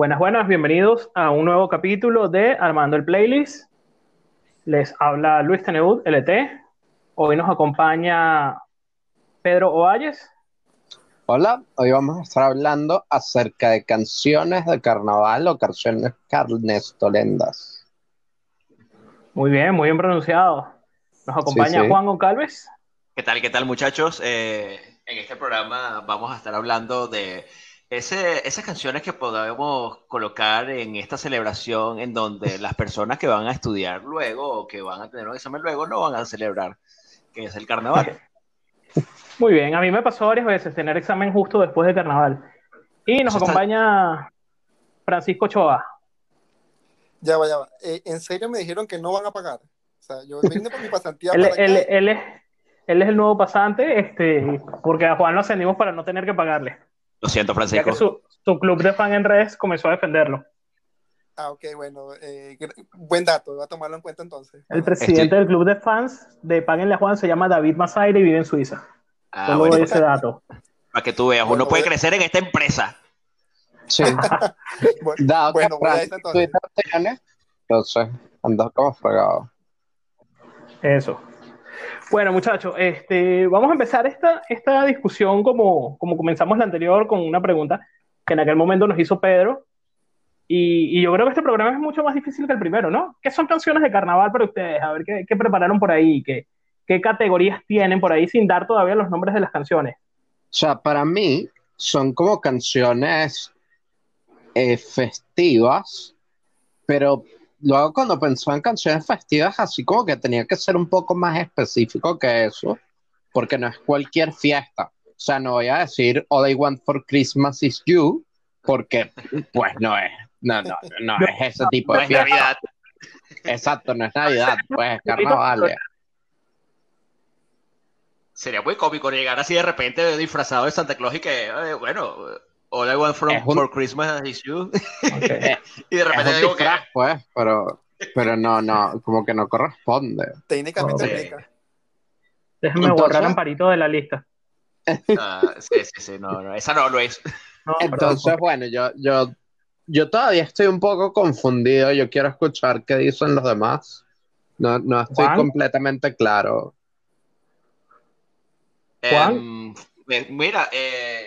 Buenas, buenas, bienvenidos a un nuevo capítulo de Armando el Playlist. Les habla Luis Teneud, LT. Hoy nos acompaña Pedro Ovalles. Hola, hoy vamos a estar hablando acerca de canciones de carnaval o canciones carnestolendas. Muy bien, muy bien pronunciado. Nos acompaña Juan Goncalves. ¿Qué tal, qué tal muchachos? Eh, en este programa vamos a estar hablando de ese, esas canciones que podemos colocar en esta celebración en donde las personas que van a estudiar luego o que van a tener un examen luego no van a celebrar, que es el carnaval. Muy bien, a mí me pasó varias veces tener examen justo después del carnaval. Y nos acompaña Francisco Choa. Ya va, ya va. Eh, ¿En serio me dijeron que no van a pagar? O sea, yo vine por mi pasantía. él, él, él, es, él es el nuevo pasante, este, porque a Juan lo ascendimos para no tener que pagarle. Lo siento, Francisco. Ya que su, su, club de fan en redes comenzó a defenderlo. Ah, ok, bueno. Eh, buen dato, voy a tomarlo en cuenta entonces. El presidente Estoy... del club de fans de Páguenle a Juan se llama David Masaire y vive en Suiza. Ah, Solo bueno, ese dato. Para que tú veas, uno puede crecer en esta empresa. Sí. bueno, da, bueno voy a entonces. Entonces, andas como fregado. Eso. Bueno, muchachos, este, vamos a empezar esta, esta discusión como, como comenzamos la anterior con una pregunta que en aquel momento nos hizo Pedro. Y, yo creo que este programa es mucho más difícil que el primero, ¿no? ¿Qué son canciones de carnaval para ustedes? A ver, ¿qué, qué prepararon por ahí? ¿Qué, ¿Qué categorías tienen por ahí sin dar todavía los nombres de las canciones? O sea, para mí son como canciones eh, festivas, pero luego cuando pensó en canciones festivas, así como que tenía que ser un poco más específico que eso, porque no es cualquier fiesta. O sea, no voy a decir All I Want for Christmas is You, porque pues no es, no, no, no es ese tipo de fiesta. Navidad. Exacto, no es Navidad, pues es carnaval. Sería muy cómico llegar así de repente disfrazado de Santa Claus y que, eh, bueno, All I Want from, un... for Christmas is You. Okay. y de repente digo que. Pues, pero, pero no, no, como que no corresponde. Técnicamente okay. Déjame Entonces, borrar Amparito de la lista. Uh, sí, sí, sí, no, no, esa no lo es. No, Entonces, pero... bueno, yo, yo, yo todavía estoy un poco confundido. Yo quiero escuchar qué dicen los demás. No, no estoy ¿Juan? completamente claro. ¿Juan? Eh, mira, eh,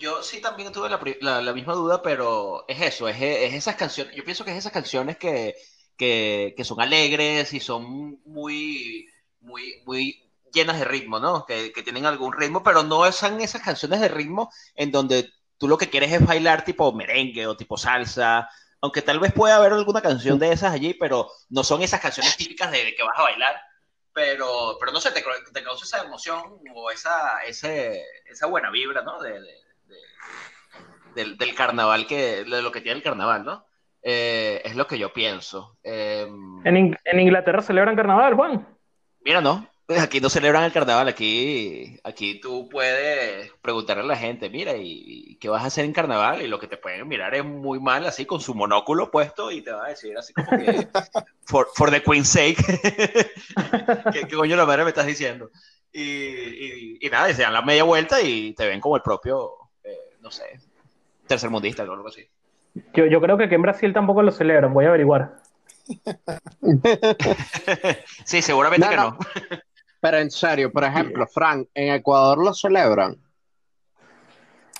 yo sí también tuve la, la, la, misma duda, pero es eso, es, es, esas canciones, yo pienso que es esas canciones que, que, que, son alegres y son muy, muy, muy llenas de ritmo, ¿no? Que, que, tienen algún ritmo, pero no son esas canciones de ritmo en donde tú lo que quieres es bailar tipo merengue o tipo salsa, aunque tal vez pueda haber alguna canción de esas allí, pero no son esas canciones típicas de que vas a bailar, pero, pero no sé, te, te causa esa emoción o esa, ese, esa buena vibra, ¿no? De, de, del, del, carnaval, que, de lo que tiene el carnaval, ¿no? Eh, es lo que yo pienso. Eh, ¿En, ¿En, Inglaterra celebran carnaval, Juan? Mira, no. Aquí no celebran el carnaval, aquí, aquí tú puedes preguntarle a la gente, mira, ¿y, ¿y, qué vas a hacer en carnaval? Y lo que te pueden mirar es muy mal, así con su monóculo puesto, y te va a decir así como que, for, for the queen's sake, ¿Qué, ¿qué, coño la madre me estás diciendo? Y, y, y, nada, y se dan la media vuelta y te ven como el propio, no sé, tercermundista o algo así. Yo, yo creo que aquí en Brasil tampoco lo celebran, voy a averiguar. sí, seguramente no, que no. no. Pero en serio, por ejemplo, Frank, ¿en Ecuador lo celebran?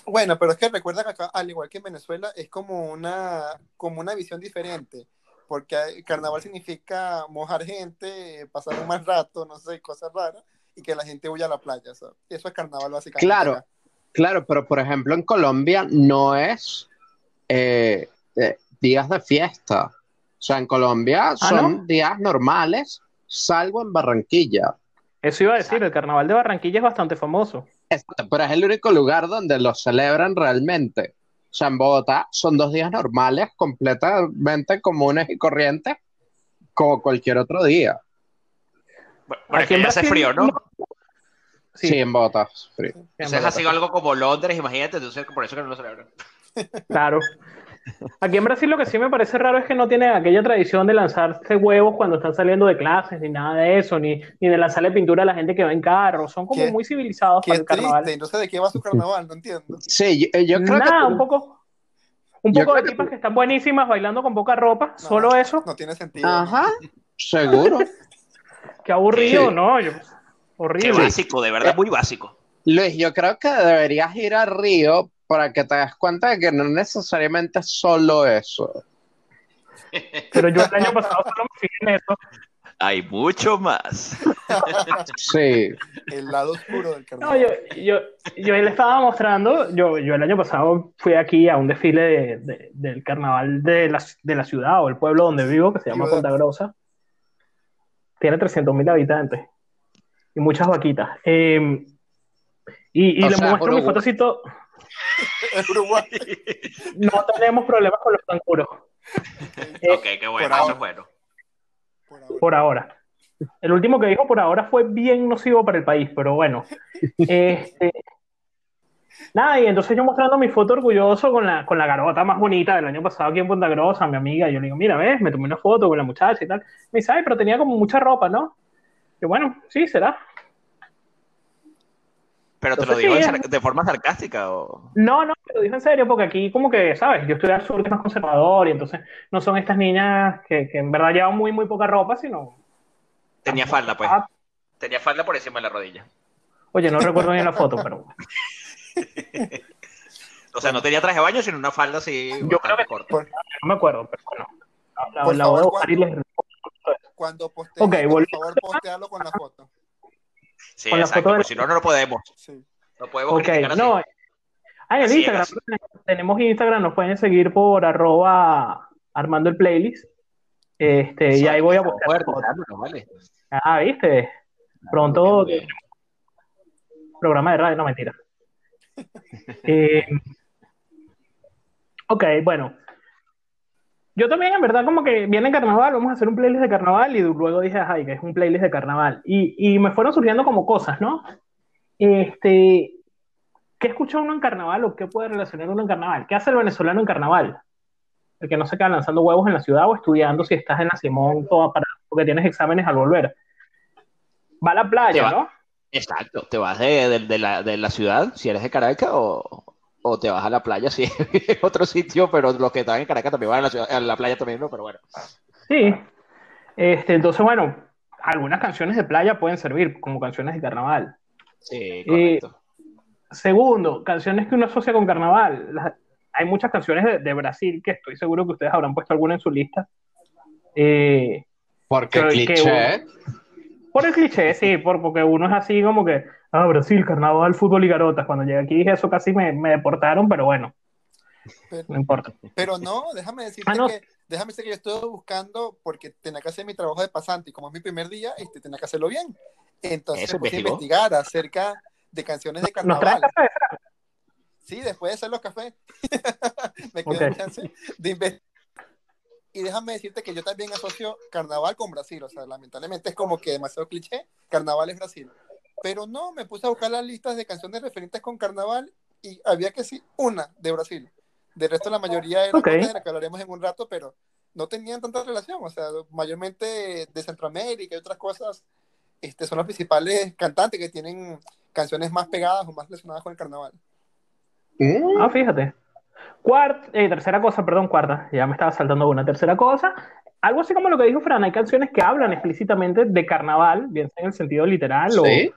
Bueno, pero es que recuerda que acá, al igual que en Venezuela, es como una, como una visión diferente, porque carnaval significa mojar gente, pasar un mal rato, no sé, cosas raras, y que la gente huya a la playa. ¿sabes? Eso es carnaval básicamente. Claro, claro, pero por ejemplo en Colombia no es eh, eh, días de fiesta. O sea, en Colombia son ¿Ah, no? días normales, salvo en Barranquilla. Eso iba a decir, el carnaval de Barranquilla es bastante famoso. Exacto, pero es el único lugar donde lo celebran realmente. O sea, en Bogotá son dos días normales, completamente comunes y corrientes, como cualquier otro día. Bueno, Aquí en hace frío, ¿no? Sí. sí, en Bogotá. Frío. Entonces ha sido algo como Londres, imagínate, entonces por eso que no lo celebran. Claro. Aquí en Brasil lo que sí me parece raro es que no tienen aquella tradición de lanzarse huevos cuando están saliendo de clases, ni nada de eso, ni, ni de lanzarle pintura a la gente que va en carro. Son como ¿Qué? muy civilizados Qué para el carnaval. Triste. No sé de qué va su carnaval, no entiendo. Sí, yo, yo creo nada, que... un poco... Un Yo poco de que- tipas que están buenísimas bailando con poca ropa, No, solo eso. No tiene sentido. Ajá, seguro. Qué aburrido, Sí. ¿no? Yo- Qué horrible. básico, de verdad, muy básico. Luis, yo creo que deberías ir a Río para que te des cuenta de que no necesariamente es solo eso. Pero yo el año pasado solo me fijé en eso. Hay mucho más. Sí, El lado oscuro del No, carnaval. yo, yo, yo le estaba mostrando, yo, yo el año pasado fui aquí a un desfile de- de- del carnaval de la, de la ciudad o el pueblo donde vivo, que se llama. Punta Grosa. Tiene 300.000 habitantes y muchas vaquitas. Eh, y y le sea, muestro mi Uruguay. fotocito. Es Uruguay. No tenemos problemas con los canguros Eh, ok, qué bueno, por eso ahora. es bueno. Por ahora. por ahora. El último que dijo por ahora fue bien nocivo para el país, pero bueno. Este, nada, y entonces yo mostrando mi foto orgulloso con la, con la garota más bonita del año pasado aquí en Punta Grosa, mi amiga, y yo le digo, mira, ves, me tomé una foto con la muchacha y tal. Me dice, ay, pero tenía como mucha ropa, ¿no? Y bueno, sí, será. Pero te lo digo sí, de, forma sarcástica o... No, no, te lo digo en serio, porque aquí como que, ¿sabes? Yo estoy al sur que es más conservador y entonces no son estas niñas que, que en verdad llevan muy, muy poca ropa, sino... Tenía falda, pues. Ah, Tenía falda por encima de la rodilla. oye, no recuerdo bien la foto, pero... O sea, no tenía traje de baño, sino una falda así Yo creo que- corta. Por, No me acuerdo, pero bueno. La, la voy a buscar y les... cuando postees, Ok, por favor, postealo con la foto. Sí, con la exacto, foto de- si no, no lo podemos. Sí. No podemos Ok, criticar así. no. Ah, en el Así Instagram. Tenemos Instagram, nos pueden seguir por arroba armando el playlist. Este, y ahí voy a vale. Ah, viste. Pronto Bien, bien. programa de radio, no mentira. Eh, ok, bueno. Yo también, en verdad, como que viene carnaval, vamos a hacer un playlist de carnaval y luego dije, ay, que es un playlist de carnaval. Y, y me fueron surgiendo como cosas, ¿no? Este, ¿qué escucha uno en carnaval o qué puede relacionar uno en carnaval? ¿Qué hace el venezolano en carnaval? El que no se queda lanzando huevos en la ciudad o estudiando si estás en la Simón toda para, porque tienes exámenes al volver. Va a la playa. ¿no? Exacto, te vas de, de- de la, de la ciudad, si eres de Caracas, o, o te vas a la playa, si es otro sitio, pero los que están en Caracas también van a la, ciudad- a la playa también, ¿no? Pero bueno. Sí. Este, entonces, bueno, algunas canciones de playa pueden servir como canciones de carnaval. Sí, correcto. Segundo, canciones que uno asocia con carnaval. Las- hay muchas canciones de, de Brasil que estoy seguro que ustedes habrán puesto alguna en su lista. Eh, porque es que cliché. Por el cliché, sí, por, porque uno es así como que, ah, Brasil, carnaval, fútbol y garotas. Cuando llegué aquí dije eso casi me, me deportaron, pero bueno, Pero, no importa. pero no, déjame decirte Ah, no. que déjame decirte que yo estoy buscando porque tenía que hacer mi trabajo de pasante y como es mi primer día, este, tenía que hacerlo bien. Entonces puse a investigar acerca de canciones de ¿Nos traes carnaval. café? Sí, después de hacer los cafés, me quedó Ok. un chance de investigar. Y déjame decirte que yo también asocio carnaval con Brasil. O sea, lamentablemente es como que demasiado cliché. Carnaval es Brasil. Pero no, me puse a buscar las listas de canciones referentes con carnaval y había que sí, una de Brasil. De resto, la mayoría eran Ok. cosas de las que hablaremos en un rato, pero no tenían tanta relación. O sea, mayormente de Centroamérica y otras cosas este, son los principales cantantes que tienen canciones más pegadas o más relacionadas con el carnaval. Ah, fíjate. Cuarta, eh, tercera cosa, perdón, cuarta, ya me estaba saltando una tercera cosa. Algo así como lo que dijo Fran, hay canciones que hablan explícitamente de carnaval, bien sea en el sentido literal o sí.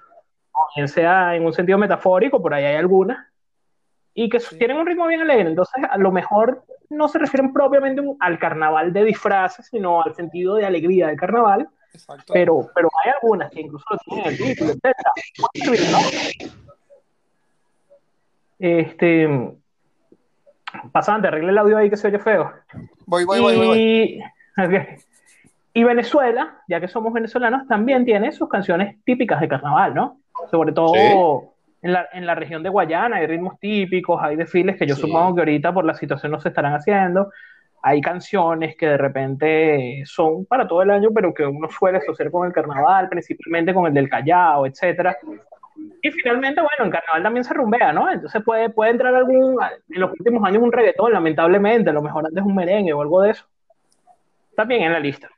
bien sea en un sentido metafórico, por ahí hay algunas, y que Sí. tienen un ritmo bien alegre. Entonces, a lo mejor no se refieren propiamente al carnaval de disfraces, sino al sentido de alegría del carnaval, Exacto. pero, pero hay algunas que incluso lo tienen en el título, etc. Puede servir, ¿no? Este. Pasante, arregle el audio ahí que se oye feo. Voy, voy, voy, voy, voy. Y. Y Venezuela, ya que somos venezolanos, también tiene sus canciones típicas de carnaval, ¿no? Sobre todo Sí. en, la, en la región de Guayana hay ritmos típicos, hay desfiles que yo Sí. supongo que ahorita por la situación no se estarán haciendo. Hay canciones que de repente son para todo el año, pero que uno suele asociar con el carnaval, principalmente con el del Callao, etcétera. Y finalmente, bueno, en carnaval también se rumbea, ¿no? Entonces puede, puede entrar algún, en los últimos años un reggaetón, lamentablemente, a lo mejor antes un merengue o algo de eso. Bien en la lista.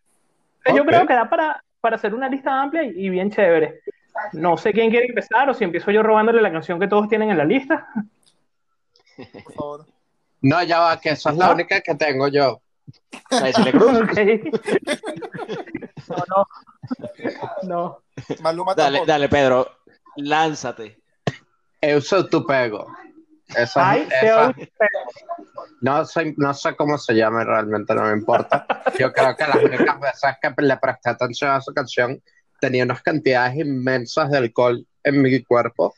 Yo Ok. creo que da para, para hacer una lista amplia y, bien chévere. No sé quién quiere empezar o si empiezo yo robándole la canción que todos tienen en la lista. Por favor. No, ya va, que esa es la única que tengo yo. La de Celia Cruz. Ok. No, no. No. Maluma Dale, tampoco. dale, Pedro. Lánzate. Eu sou tu pego. Esa, Ay, esa- no, sé, no sé cómo se llama, realmente no me importa. Yo creo que las únicas veces que le presté atención a esa canción tenía unas cantidades inmensas de alcohol en mi cuerpo.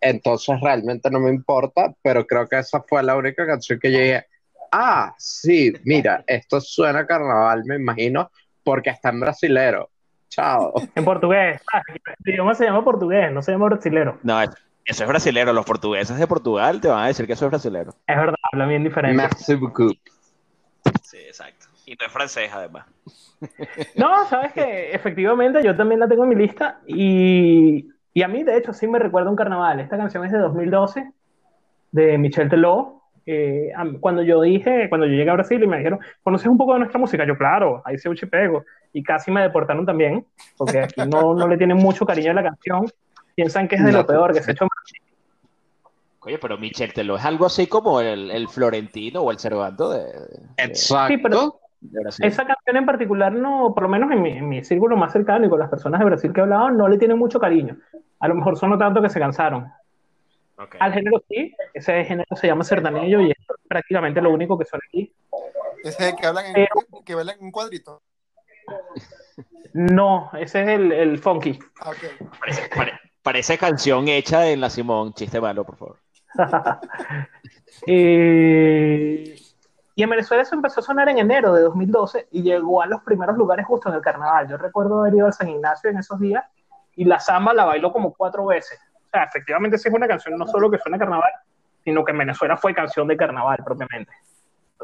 Entonces realmente no me importa, pero creo que esa fue la única canción que llegué. Ah, sí, mira, esto suena a carnaval, me imagino, porque está en brasilero. Chao. En portugués. Ah, el idioma se llama portugués, no se llama brasilero. No, es- eso es brasilero. Los portugueses de Portugal te van a decir que eso es brasilero. Es verdad, habla bien diferente. Merci beaucoup. Sí, exacto. Y no es francés, además. No, sabes que efectivamente yo también la tengo en mi lista y, y a mí de hecho sí me recuerda un carnaval. Esta canción es de 2012 de Michel Teló. Eh, cuando yo dije, cuando yo llegué a Brasil y me dijeron, ¿conoces un poco de nuestra música? Yo, claro, ahí se pego y casi me deportaron también, porque aquí no, no le tienen mucho cariño a la canción. Piensan que es de No. lo peor que se ha hecho. Oye, pero Michel Teló es algo así como el, el Florentino o el Cervanto de, de- Exacto. Sí, pero-. Esa canción en particular, no, por lo menos en mi, en mi círculo más cercano y con las personas de Brasil que he hablado, no le tienen mucho cariño. A lo mejor sonó tanto que se cansaron. Al género sí, ese género se llama sertanejo y es prácticamente lo único que suena aquí. Ese que hablan en, Pero- que bailan en un cuadrito. No, ese es el, el funky. Ah. Parece, pare- parece canción hecha en La Simón. Chiste malo, por favor. Eh, y en Venezuela eso empezó a sonar en enero de 2012 y llegó a los primeros lugares justo en el carnaval. Yo recuerdo haber ido al San Ignacio en esos días y la samba la bailó como cuatro veces. O sea, efectivamente sí es una canción no solo que suena a carnaval, sino que en Venezuela fue canción de carnaval propiamente.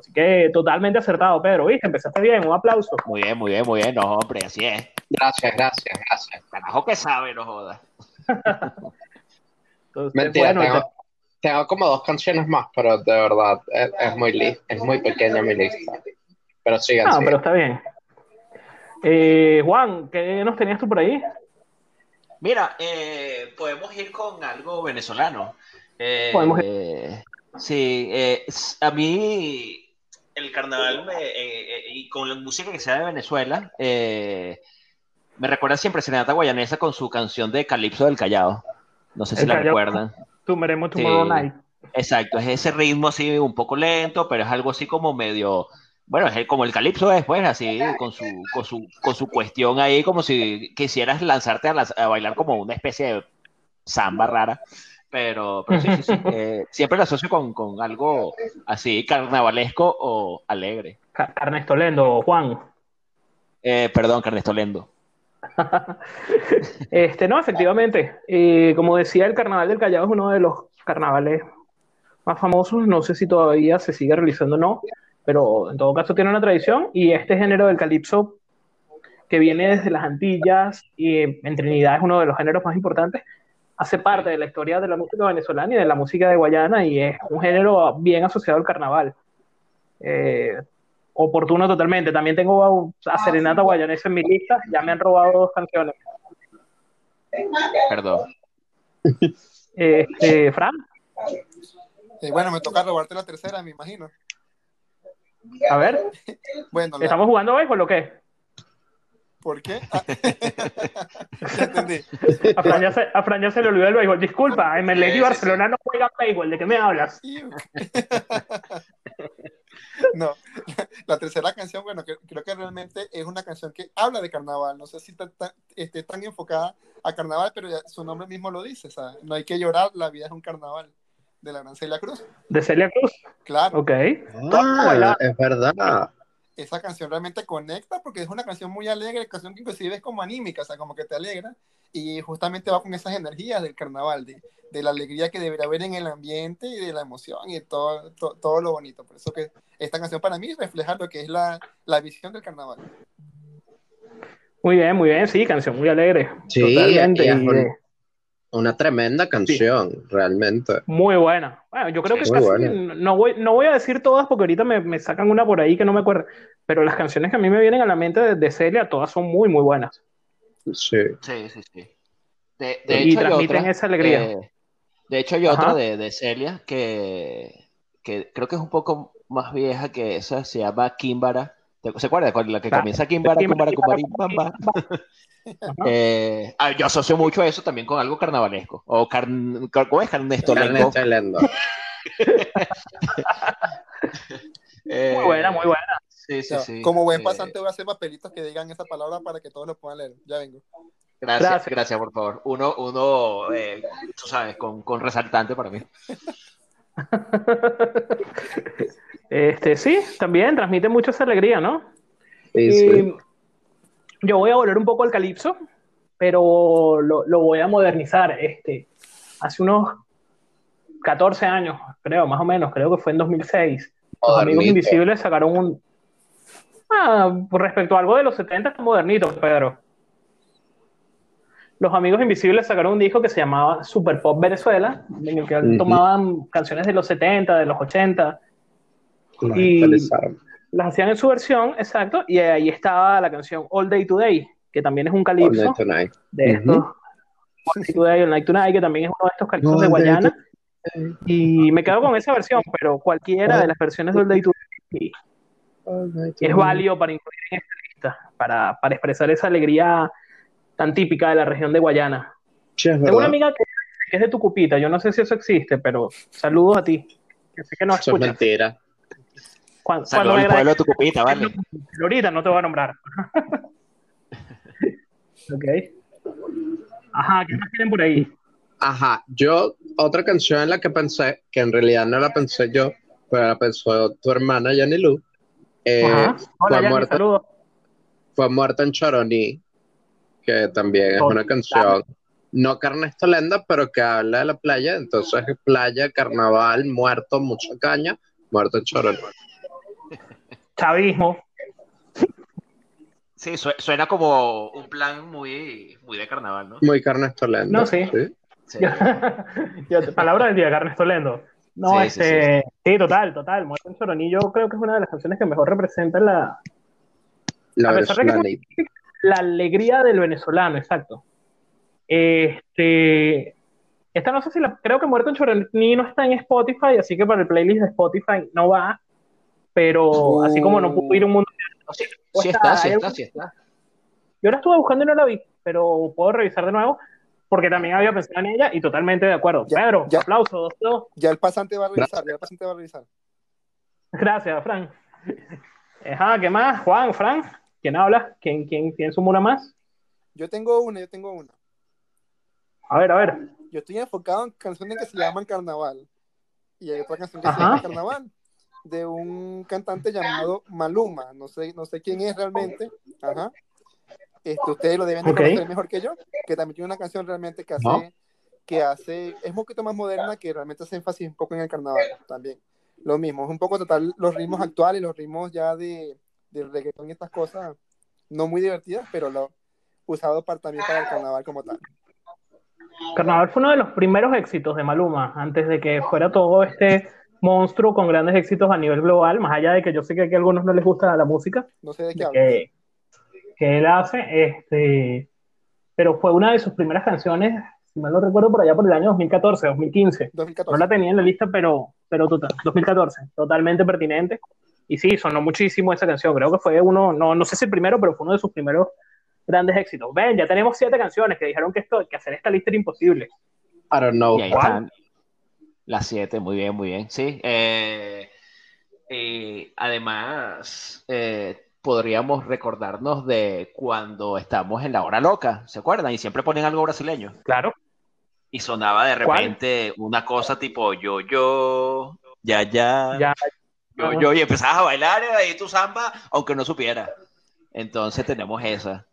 Así que totalmente acertado, Pedro. ¿Viste? Empezaste bien, un aplauso. Muy bien, muy bien, muy bien. No, hombre, así es. Gracias, gracias, gracias. Carajo que sabe, no jodas. Entonces, Mentira, bueno, tengo, tengo como dos canciones más, pero de verdad es, es muy, li- es muy pequeña mi lista. Pero sigan, sigan. pero está bien. Eh, Juan, ¿qué nos tenías tú por ahí? Mira, eh, podemos ir con algo venezolano. Eh, Podemos eh, sí, eh, a mí el carnaval me- eh, eh, y con la música que sea de Venezuela eh, me recuerda siempre a Serenata Guayanesa con su canción de Calipso del Callao. No sé si El la Callao. recuerdan. Tumberemos Tomorrow Sí. Night. Exacto, es ese ritmo así un poco lento, pero es algo así como medio, bueno, es como el calipso después, así con su, con su, con su cuestión ahí, como si quisieras lanzarte a, las- a bailar como una especie de samba rara. Pero, pero sí, sí, sí, eh, siempre lo asocio con, con algo así carnavalesco o alegre. Ca- Carnestolendo, Juan. Eh, perdón, Carnestolendo. Este, no, efectivamente. eh, como decía, el Carnaval del Callao es uno de los carnavales más famosos. No sé si todavía se sigue realizando o no, pero en todo caso tiene una tradición. Y este género del calipso, que viene desde las Antillas y eh, en Trinidad es uno de los géneros más importantes, hace parte de la historia de la música venezolana y de la música de Guayana y es un género bien asociado al carnaval. Eh, oportuno totalmente. También tengo a, a Serenata Guayanesa en mi lista. Ya me han robado dos canciones. Perdón. Este, Fran, Eh, bueno, me toca robarte la tercera, me imagino. a ver, Bueno, la- ¿estamos jugando béisbol o qué? ¿Por qué? Ah, ya entendí. A Fran, ya se, a Fran ya se le olvidó el béisbol. Disculpa, en el Sí, y Barcelona no juegan béisbol. ¿De qué me hablas? No, la tercera canción, bueno, que- creo que realmente es una canción que habla de carnaval. No sé si está tan- esté tan enfocada a carnaval, pero ya su nombre mismo lo dice. O sea, no hay que llorar, la vida es un carnaval. De la gran Celia Cruz. De Celia Cruz. Claro, Ok. Ah, es verdad. Esa canción realmente conecta porque es una canción muy alegre, canción que inclusive es como anímica, o sea, como que te alegra. Y justamente va con esas energías del carnaval, de, de la alegría que debería haber en el ambiente y de la emoción y todo, to- todo lo bonito. Por eso que esta canción para mí refleja lo que es la, la visión del carnaval. Muy bien, muy bien. Sí, canción muy alegre. Sí, Totalmente. y y, Una tremenda canción, realmente. muy buena. Bueno, yo creo Sí, que casi no voy, no voy a decir todas porque ahorita me, me sacan una por ahí que no me acuerdo. Pero las canciones que a mí me vienen a la mente de, de Celia, todas son muy, muy buenas. Sí. Sí, sí, sí. De, de Y hecho, hay transmiten otra, esa alegría. eh, de hecho, hay Ajá. otra de, de Celia que, que creo que es un poco más vieja que esa, se llama Kimbara. ¿Te- ¿Se acuerda? Con la que comienza Kimbara, Kimbara, Kimbara, Kumbari, Bamba. Ajá. Eh, ah, yo asocio mucho eso también con algo carnavalesco. O carn, car- ¿cómo es? Ernesto Lendo. Eh, Muy buena, muy buena. Sí, sí, sí. Como buen Eh, pasante voy a hacer papelitos que digan esa palabra para que todos lo puedan leer. Ya vengo. Gracias, Gracias. gracias, por favor. Uno, uno eh, tú sabes, con, con resaltante para mí. Este, sí, también transmite mucho esa alegría, ¿no? Sí, sí. Y yo voy a volver un poco al calipso, pero lo, lo voy a modernizar. Este, hace unos 14 años, creo, más o menos, creo que fue en 2006. Los Amigos. Invisibles sacaron un... Ah, respecto a algo de los 70 está modernito, Pedro. Los Amigos Invisibles sacaron un disco que se llamaba Super Pop Venezuela, en el que tomaban canciones de los 70, de los 80, Más y- las hacían en su versión, exacto, y ahí estaba la canción All Day Today, que también es un All calipso Night Tonight. de estos. Ujú. All Day Today, All Night Tonight, que también es uno de estos calipsos All de Guayana. Y me quedo con esa versión, pero cualquiera de las versiones de All Day Today es válido para incluir en esta lista, para, para expresar esa alegría tan típica de la región de Guayana. Sí, es Tengo una amiga que, que es de Tucupita, yo no sé si eso existe, pero saludos a ti, que sé que no Eso es escuchas. mentira. Cuando, cuando me al pueblo de Tucupita, ¿vale? Ahorita no te voy a nombrar. ok. Ajá, ¿qué más tienen por ahí? Ajá, yo, otra canción en la que pensé, que en realidad no la pensé yo, pero la pensó tu hermana Yanni Lu, eh, Ajá. fue, Hola, Yanni, muerta, fue muerta en Choroní, que también es Oh, una canción, no carnestolenda, pero que habla de la playa, entonces es playa, carnaval, muerto, mucha caña, muerto en Choroní. Chavismo. Sí, su- suena como un plan muy, muy de carnaval, ¿no? Muy carnestolenda. No, sí. Sí. Yo- palabra del día, Ernesto Lendo. No, Sí, sí, este, sí, total, total. Muerto en Choroní, yo creo que es una de las canciones que mejor representa la, La A pesar de que- venezolana. la alegría del venezolano, exacto. Este, esta no sé si la, creo que Muerto en Choroní no está en Spotify, así que para el playlist de Spotify no va, pero así como no pudo ir un mundo. Sí, está, sí está, sí está. Yo la estuve buscando y no la vi, pero puedo revisar de nuevo, porque también había pensado en ella y totalmente de acuerdo. Ya, Pedro, ya. aplauso, dos, dos. Ya el pasante va a revisar, ya el pasante va a revisar. Gracias, Fran. Ajá, ¿qué más? Juan, Fran, ¿quién habla? ¿Quién, quién, quién suma una más? Yo tengo una, yo tengo una. A ver, a ver. Yo estoy enfocado en canciones que se llaman carnaval. Y hay otra canción que Ajá. se llama carnaval. De un cantante llamado Maluma. No sé, no sé quién es realmente. Ajá. Este, ustedes lo deben de Ok. conocer mejor que yo. Que también tiene una canción realmente que hace, No. que hace, es un poquito más moderna, que realmente hace énfasis un poco en el carnaval también. Lo mismo, es un poco total los ritmos actuales, los ritmos ya de, del reggaetón y estas cosas, no muy divertidas, pero lo usado para, también para el carnaval como tal. Carnaval fue uno de los primeros éxitos de Maluma, antes de que fuera todo este monstruo con grandes éxitos a nivel global, más allá de que yo sé que aquí a algunos no les gusta la música No sé de qué de que, que él hace, este, pero fue una de sus primeras canciones, si mal no recuerdo, por allá por el año 2014, 2015. No 2014. la tenía en la lista, pero, pero total, 2014, totalmente pertinente. Y sí, sonó muchísimo esa canción. Creo que fue uno, no, no sé si el primero, pero fue uno de sus primeros grandes éxitos. Ven, ya tenemos siete canciones que dijeron que, esto, que hacer esta lista era imposible. I don't know. Y ahí ¿Cuál? están las siete, muy bien, muy bien. Sí. eh, y además, eh, podríamos recordarnos de cuando estamos en la hora loca, ¿se acuerdan? Y siempre ponen algo brasileño. Claro. Y sonaba de ¿Cuál? repente una cosa tipo yo, yo, ya, ya, Ya, yo, yo, y empezabas a bailar ahí tu samba, aunque no supiera. Entonces tenemos esa.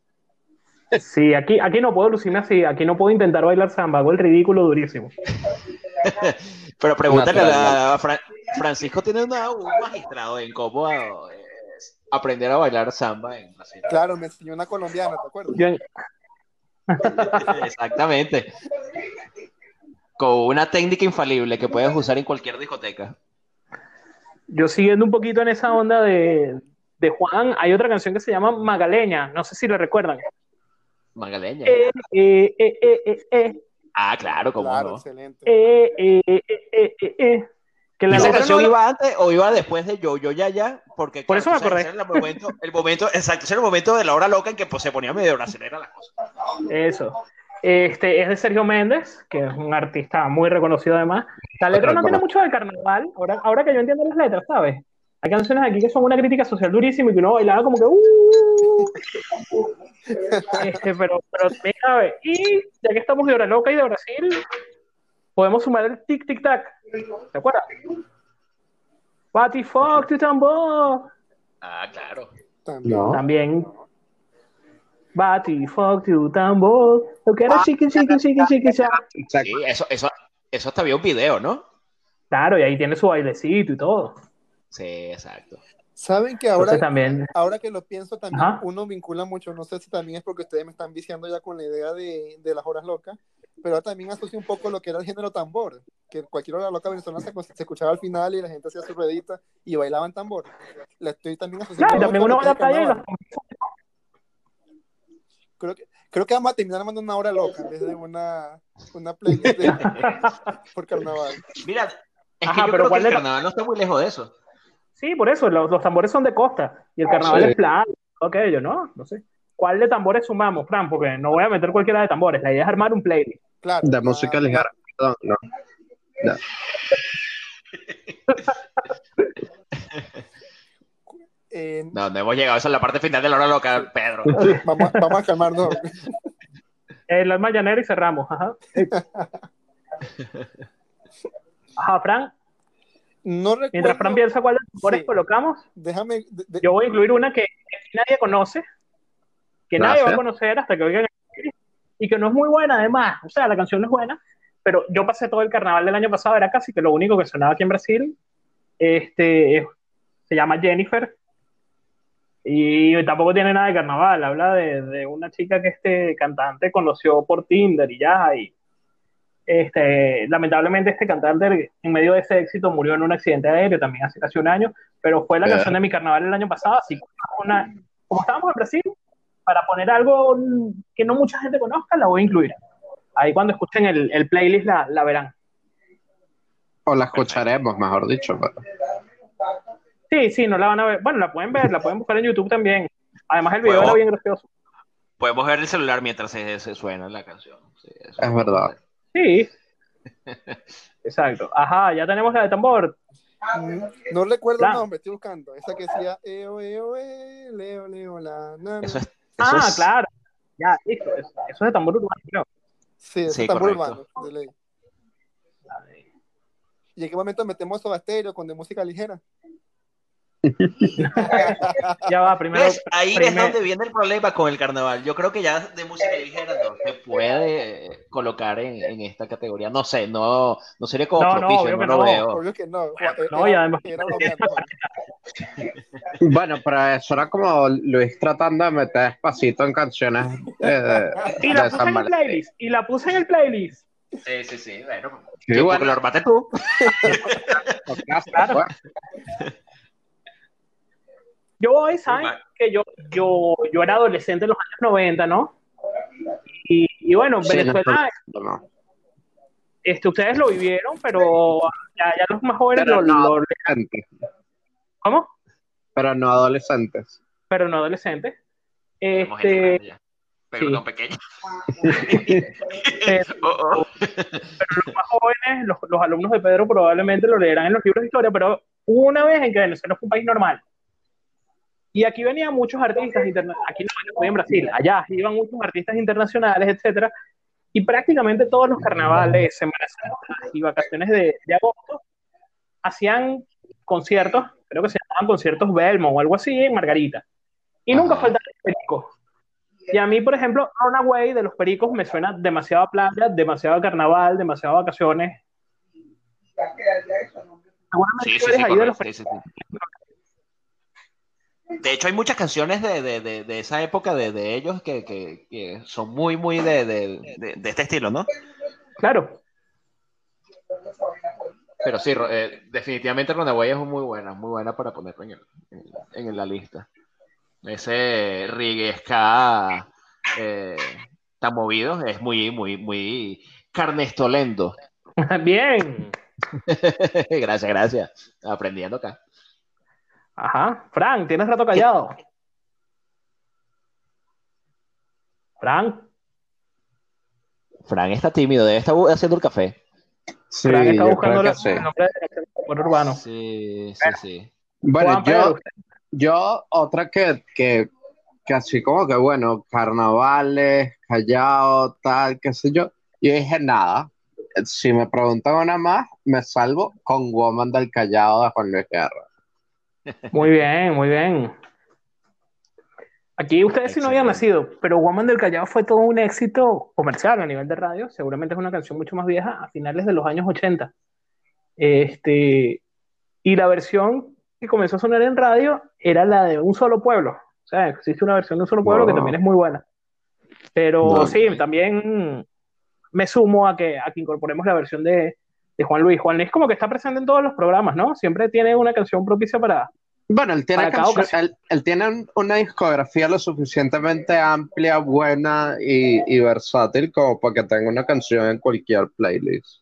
sí, aquí, aquí no puedo lucirme así, aquí no puedo intentar bailar samba, hago el ridículo durísimo. Pero pregúntale a, Natural, a Fran- Francisco tiene una- un magistrado en cómo eh, aprender a bailar samba en Brasil. Claro, me enseñó una colombiana, ¿te acuerdas? Yo, Exactamente. Con una técnica infalible que puedes usar en cualquier discoteca. yo siguiendo un poquito en esa onda de, de Juan, hay otra canción que se llama Magaleña, no sé si la recuerdan. Magaleña. Eh, eh, eh, eh, eh, eh. Ah, claro, cómo Claro, no. excelente. Eh, eh, eh, eh, eh, eh. Que ¿Y la esa canción no- iba antes o iba después de Yo, Yo, Ya, Ya? Porque, Por eso me acordé. ese era el momento, el momento, exacto, ese era el momento de la hora loca en que pues, se ponía medio brasilera la cosa. Eso. Este, es de Sergio Méndez, que es un artista muy reconocido además. La letra no tiene mucho de carnaval, ahora, ahora que yo entiendo las letras, ¿sabes? Hay canciones aquí que son una crítica social durísima y que uno bailaba como que ¡uh! Este, pero, pero mira, a ver, y ya que estamos de hora loca y de Brasil, podemos sumar el tic tic tac. ¿Se acuerdan? What the fuck, tu tambor. Ah, claro. También. No. También. Bati, fuck tu tambor. Yo quiero chiqui, chiqui, chiqui, chiqui, cha. Exacto. Sí, eso, eso, eso hasta había un video, ¿no? Claro, y ahí tiene su bailecito y todo. Sí, exacto. Saben que ahora, también. ahora que lo pienso, también Ajá. uno vincula mucho, no sé si también es porque ustedes me están viciando ya con la idea de, de las horas locas, pero también asocia un poco lo que era el género tambor, que cualquier hora loca venezolana se, se escuchaba al final y la gente hacía su ruedita y bailaban tambor. La estoy también asociando Claro, y también mucho uno a va a lo la que playa y los. Creo que, creo que vamos a terminar mandando una hora loca en vez de una, una playlist de- por carnaval. Mira, es Ajá, que yo pero creo que ¿cuál el de- carnaval no está muy lejos de eso. Sí, por eso, los, los tambores son de costa y el carnaval Sí. es plano, todo aquello, ¿no? No sé. ¿Cuál de tambores sumamos, Fran? Porque no voy a meter cualquiera de tambores. La idea es armar un playlist. Claro. De la- música ligera. Perdón, no. eh, No, no hemos llegado. Esa es la parte final de la hora loca, Pedro. vamos, vamos a calmarnos. El alma llanera y cerramos. Ajá. Ajá, Fran. No recuerdo. Mientras Fran piensa cuál de los tambores Sí. colocamos, Déjame. de- de- yo voy a incluir una que, que nadie conoce, que nadie va a Gracias. conocer hasta que oigan y que no es muy buena además. O sea, la canción no es buena, pero yo pasé todo el carnaval del año pasado, era casi que lo único que sonaba aquí en Brasil. Este, es- se llama Jennifer. Y tampoco tiene nada de carnaval, habla de, de una chica que este cantante conoció por Tinder y ya, y este, lamentablemente este cantante en medio de ese éxito murió en un accidente aéreo también hace casi un año, pero fue la canción de mi carnaval el año pasado, así como, una- como estábamos en Brasil, para poner algo que no mucha gente conozca, la voy a incluir. Ahí cuando escuchen el, el playlist la, la verán. O la escucharemos, mejor dicho. pero- Sí, sí, no la van a ver. Bueno, la pueden ver, la pueden buscar en YouTube también. Además, el video era bien gracioso. Podemos ver el celular mientras se, se suena la canción. Sí. Es verdad. Sí. Exacto. Ajá, ya tenemos la de tambor. No recuerdo el nombre, estoy buscando. Esa que decía Eo, Eo, eh, Leo, Leo, la, na, na. Eso es. eso Ah, es- claro. Ya, listo. Eso, eso es de tambor urbano, creo. Sí, ese Sí, tambor correcto. urbano, de ley. ¿Y en qué momento metemos Soda Stereo con de música ligera? Ya va, primero. ¿Ves? Ahí es primer- donde viene el problema con el carnaval. Yo creo que ya de música ligera no se puede eh, colocar en, en esta categoría. No sé, no, no sería como No, no, propicio, no, que lo no. veo. Obvio que no. Juan, No, y además-. Bueno, pero eso era como Luis tratando de meter despacito en canciones eh, Y la de puse San en el playlist. Y la puse en el playlist. Sí, sí, sí. Bueno, Sí, que bueno. lo armaste tú. Claro. Yo hoy, ¿saben? Que yo, yo, yo era adolescente en los años 90, ¿no? Y, y bueno, Sí, Venezuela, no. este, ustedes lo vivieron, pero ya, ya los más jóvenes Pero lo, no. lo- Adolescentes, ¿Cómo? pero no adolescentes. Pero no adolescentes. Este, Pero sí. no pequeña. Eh, Oh, oh. los más jóvenes, los, los alumnos de Pedro probablemente lo leerán en los libros de historia, pero una vez en que Venezuela fue un país normal. Y aquí venían muchos artistas internacionales, aquí no, estoy en Brasil, allá iban muchos artistas internacionales, etcétera, y prácticamente todos los carnavales, Semanas y vacaciones de, de agosto hacían conciertos, creo que se llamaban conciertos Belmo o algo así en Margarita. Y nunca faltaban los pericos. Y a mí, por ejemplo, Runaway de los pericos me suena demasiado a playa, demasiado a carnaval, demasiado a vacaciones. Seguramente Sí, sí, eres sí, ahí de los correcto, sí, sí, sí. De hecho, hay muchas canciones de, de, de, de esa época de, de ellos que, que, que son muy, muy de, de, de, de este estilo, ¿no? Claro, Pero sí, eh, definitivamente Runaway es muy buena, muy buena para ponerlo en, el- en, en la lista. Ese reggae ska eh, tan movido es muy, muy, muy carnestolendo. bien. gracias, gracias. Aprendiendo acá. Ajá. Frank, tienes rato callado. Frank. Frank está tímido, debe estar haciendo el café. Sí, Frank está buscando el nombre urbano. Sí, sí, sí. Bueno, yo, yo otra que, que, que así como que, bueno, carnavales, Callao, tal, qué sé yo. Yo dije nada. Si me preguntan una más, me salvo con Woman del Callao de Juan Luis Guerra. Muy bien, muy bien. Aquí ustedes sí no habían nacido, pero Woman del Callao fue todo un éxito comercial a nivel de radio. Seguramente es una canción mucho más vieja, a finales de los años 80. Este, y la versión que comenzó a sonar en radio era la de Un Solo Pueblo. O sea, existe una versión de Un Solo Pueblo que también es muy buena. Pero No. sí, también me sumo a que, a que incorporemos la versión de, de Juan Luis. Juan Luis como que está presente en todos los programas, ¿no? Siempre tiene una canción propicia para, Bueno, él tiene, él, él tiene un- una discografía lo suficientemente amplia, buena y, y versátil como para que tenga una canción en cualquier playlist.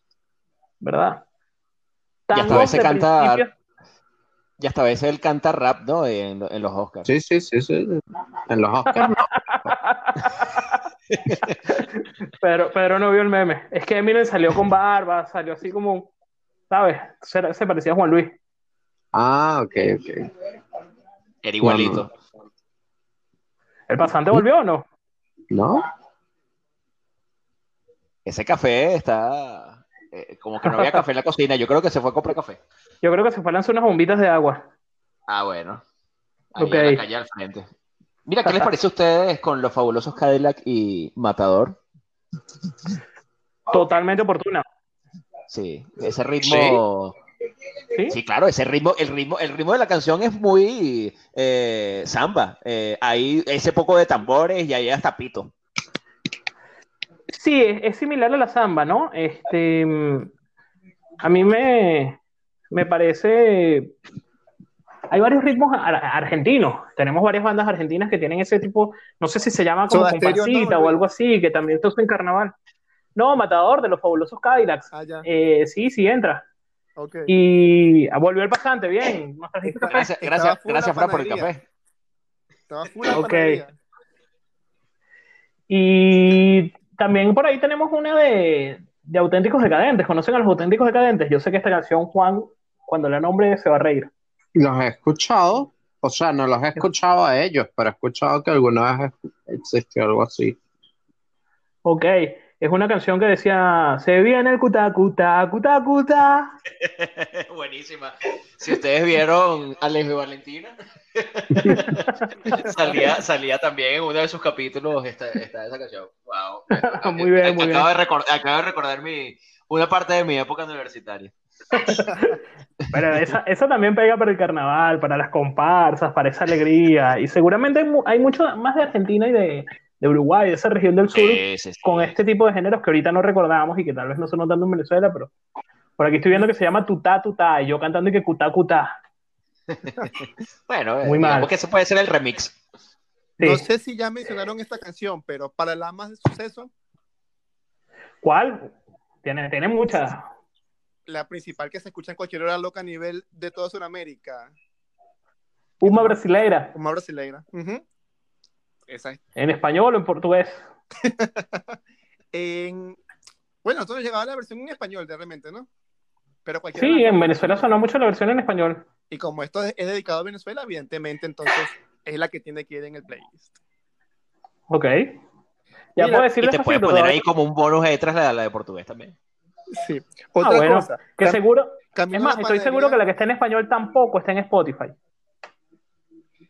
¿verdad? Y hasta a veces canta- principios- Y hasta a veces él canta rap, ¿no? En, en los Oscars. Sí, sí, sí, sí. En los Oscars no. Pero, pero no vio el meme. Es que Eminem salió con barba, salió así como, ¿sabes? Se, se parecía a Juan Luis. Ah, ok, ok. Era igualito. ¿El pasante volvió o no? ¿No? Ese café está. eh, como que no había café en la cocina. Yo creo que se fue a comprar café. Yo creo que se fue a lanzar unas bombitas de agua. Ah, bueno. Ahí Ok. en la calle al frente. Mira, ¿qué les parece a ustedes con los fabulosos Cadillac y Matador? Totalmente oportuna. Sí, ese ritmo. ¿Sí? Sí, claro, ese ritmo, el ritmo, el ritmo de la canción es muy eh, samba. Eh, hay ese poco de tambores y ahí hasta pito. Sí, es, es similar a la samba, ¿no? Este, mm, a mí me, me parece. Hay varios ritmos ar- argentinos. Tenemos varias bandas argentinas que tienen ese tipo, no sé si se llama como comparsita ¿no, o algo así, que también usa en carnaval. No, Matador de los fabulosos Cadillacs. Ah. Eh, sí, sí entra. Y volvió el pasante, bien. ¿Nos trajiste café? Gracias, gracias, gracias Fran, por el café. Estaba full la. Y también por ahí tenemos una de, de Auténticos Decadentes. ¿Conocen a los Auténticos Decadentes? Yo sé que esta canción, Juan, cuando la nombre se va a reír. Los he escuchado, o sea, no los he escuchado a ellos, pero he escuchado que alguna vez existió algo así. Ok, es una canción que decía, se viene el cuta cuta cuta cuta. Buenísima. Si ustedes vieron Alejo y Valentina, salía, salía también en uno de sus capítulos esta, esta- esa canción. Wow. Muy bien, muy acabo, De recordar, acabo de recordar mi, una parte de mi época universitaria. Pero esa, esa también pega para el carnaval, para las comparsas, para esa alegría. Y seguramente hay, hay mucho más de Argentina y de, de Uruguay, de esa región del sur, Sí, sí, sí. con este tipo de géneros que ahorita no recordamos y que tal vez no son tanto en Venezuela, pero por aquí estoy viendo que se llama tutá tutá y yo cantando y que cutá cutá. Bueno, Muy digamos mal. que ese puede ser el remix. Sí. No sé si ya mencionaron esta canción, pero para la más de suceso, ¿Cuál? Tiene, tiene muchas. la principal que se escucha en cualquier hora loca a nivel de toda Sudamérica, Uma brasileira, como brasileira. Esa es. en español o en portugués. En... Bueno, entonces llegaba la versión en español, de repente, ¿no? Pero cualquier Sí, en Venezuela sonó mucho la versión en español. Y como esto es, es dedicado a Venezuela, evidentemente, entonces es la que tiene que ir en el playlist. Ok. Ya Mira, puedo decir Y te puedes poner ahí como un bonus extra la, la de portugués también. Sí. Otra bueno, cosa. Que cam- seguro, es más, estoy panadería- seguro que la que está en español tampoco está en Spotify.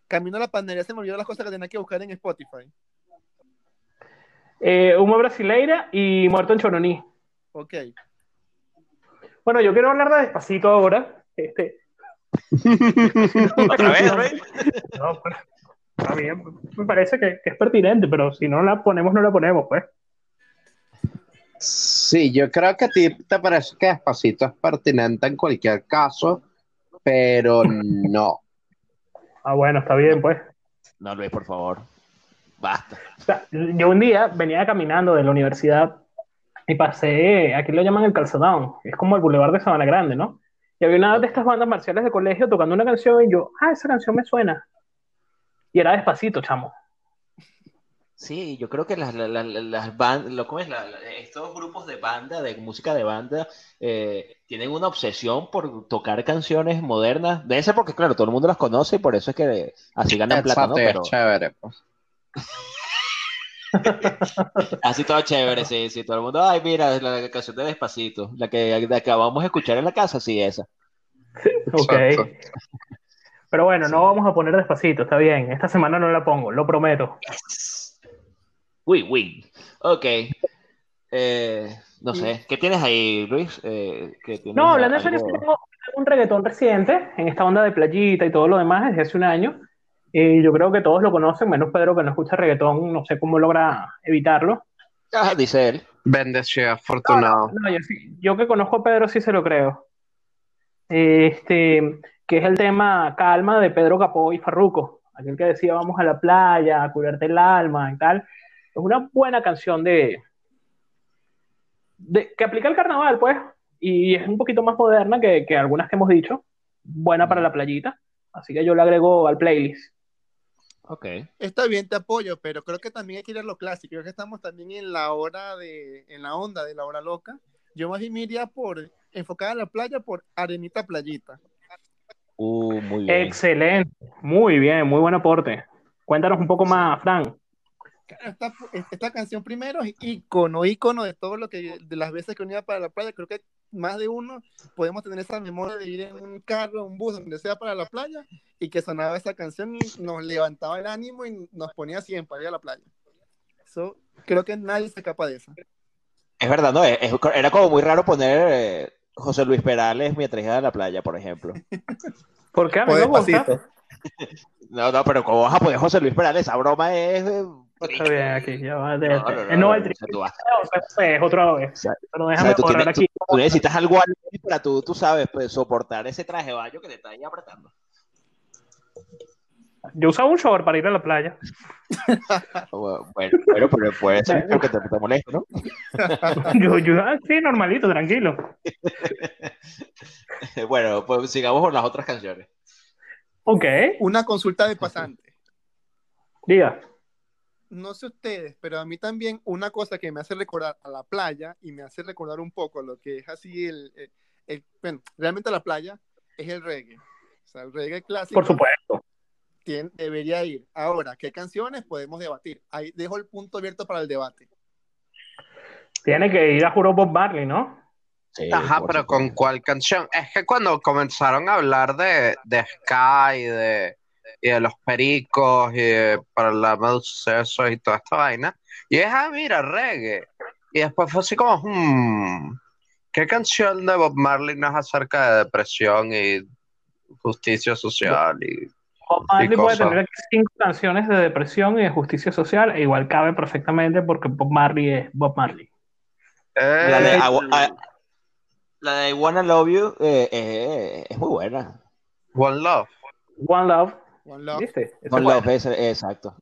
Camino a la panadería se me olvidó las cosas que tenía que buscar en Spotify. Eh, Uma brasileira y Muerto en Choroní. Ok. Bueno, yo quiero hablar de despacito ahora. Este, Otra vez, Rey. no, pues, está bien, me parece que, que es pertinente, pero si no la ponemos, no la ponemos, pues. Sí, yo creo que a ti te parece que Despacito es pertinente en cualquier caso, pero no. Ah, bueno, está bien, pues. No, Luis, por favor. Basta. O sea, yo un día venía caminando de la universidad y pasé, aquí lo llaman el calzadón, es como el Boulevard de Sabana Grande, ¿no? Y había una de estas bandas marciales de colegio tocando una canción y yo, ah, esa canción me suena. Y era despacito, chamo. Sí, yo creo que las, las, las, las ban- lo, ¿cómo es? La- la- estos grupos de banda, de música de banda, eh, tienen una obsesión por tocar canciones modernas. Debe ser porque, claro, todo el mundo las conoce y por eso es que así ganan plata, ¿no? Pero chévere. pues. así todo chévere, sí, sí. Todo el mundo, ay, mira, la canción de Despacito, la que la acabamos de escuchar en la casa, sí, esa. Ok. Pero bueno, no vamos a poner despacito, está bien. Esta semana no la pongo, lo prometo. Win, win. Ok. Eh, no sé, ¿qué tienes ahí, Luis? Eh, ¿qué tienes No, hablando serio, algo- tengo un reggaetón reciente en esta onda de playita y todo lo demás desde hace un año. Y yo creo que todos lo conocen, menos Pedro que no escucha reggaetón, no sé cómo logra evitarlo. Ah, dice él. Bendecido, afortunado. No, yo, sí- yo que conozco a Pedro sí se lo creo. Este, que es el tema Calma de Pedro Capó y Farruko, aquel que decía vamos a la playa, a curarte el alma y tal. Es una buena canción de, de que aplica el carnaval, pues, y es un poquito más moderna que, que algunas que hemos dicho. Buena para la playita, así que yo la agrego al playlist. Ok. Está bien, te apoyo, pero creo que también hay que ir a lo clásico. Creo que estamos también en la hora de, en la onda de la hora loca. Yo más bien me iría por, enfocada a la playa, por Arenita Playita. Uh, muy bien. Excelente, muy bien, muy buen aporte. Cuéntanos un poco más, Fran. Esta, esta canción primero es ícono, ícono de todo lo que, de las veces que uno iba para la playa. Creo que más de uno podemos tener esa memoria de ir en un carro, un bus, donde sea para la playa, y que sonaba esa canción y nos levantaba el ánimo y nos ponía siempre para ir a la playa. Eso, creo que nadie se escapa de eso. Es verdad, ¿no? Es- era como muy raro poner eh, José Luis Perales mientras iba a la playa, por ejemplo. ¿Por qué a mí despacito. No, no, pero ¿cómo vas a poner José Luis Perales? Esa broma es... eh, Está bien, aquí, ya va. de- No, no, no, eh, no, el o tri- sea, tú vas- es otra vez. o sea, Pero o déjame tienes- aquí. tú- necesitas algo así para tú, tú sabes, pues, soportar ese traje de baño que te está ahí apretando. Yo usaba un short para ir a la playa. Bueno, bueno, pero, puede ser porque te, te molesta, ¿no? Yo, yo, ah, sí, normalito, tranquilo. Bueno, pues sigamos con las otras canciones. Ok, Una consulta de pasante. diga. No sé ustedes, pero a mí también una cosa que me hace recordar a la playa y me hace recordar un poco lo que es así el, el- el- bueno, realmente la playa es el reggae. O sea, el reggae clásico Por supuesto. tien- debería ir. Ahora, ¿qué canciones podemos debatir? Ahí dejo el punto abierto para el debate. Tiene que ir a Juro Bob Marley, ¿no? Sí, Ajá, pero ¿con cuál canción? Es que cuando comenzaron a hablar de, de Sky y de, y de los pericos y de problemas de sucesos y toda esta vaina, y es, ah, mira, reggae. Y después fue así como, hmm, ¿qué canción de Bob Marley no es acerca de depresión y justicia social? Y, Bob Marley puede tener aquí cinco canciones de depresión y de justicia social, e igual cabe perfectamente porque Bob Marley es Bob Marley. La de, Eh, I I- la de I Wanna Love You eh, eh, es muy buena. One Love. One Love, One Love. ¿viste? One. Love, exacto.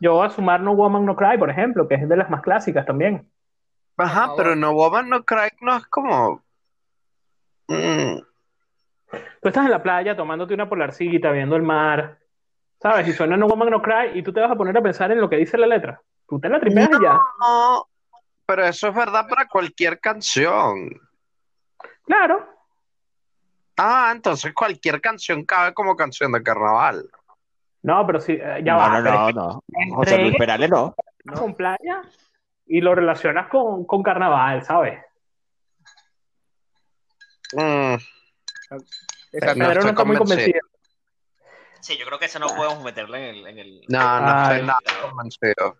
Yo voy a sumar No Woman No Cry, por ejemplo, que es de las más clásicas también. Ajá, pero No Woman No Cry no es como... mm, Tú estás en la playa tomándote una polarcita, viendo el mar, ¿sabes? Y suena No Woman No Cry y tú te vas a poner a pensar en lo que dice la letra. Tú te la tripeas y ya. No, pero eso es verdad para cualquier canción. Claro, Ah, entonces cualquier canción cabe como canción de carnaval. No, pero sí, eh, ya no, va. no, no, no. el José Luis Perales no. con playa y lo relacionas con, con carnaval, ¿sabes? Mm, Exacto. No Pedro no está muy convencido. Sí, yo creo que ese no podemos meterle en el... En el no, no Ay. estoy nada convencido.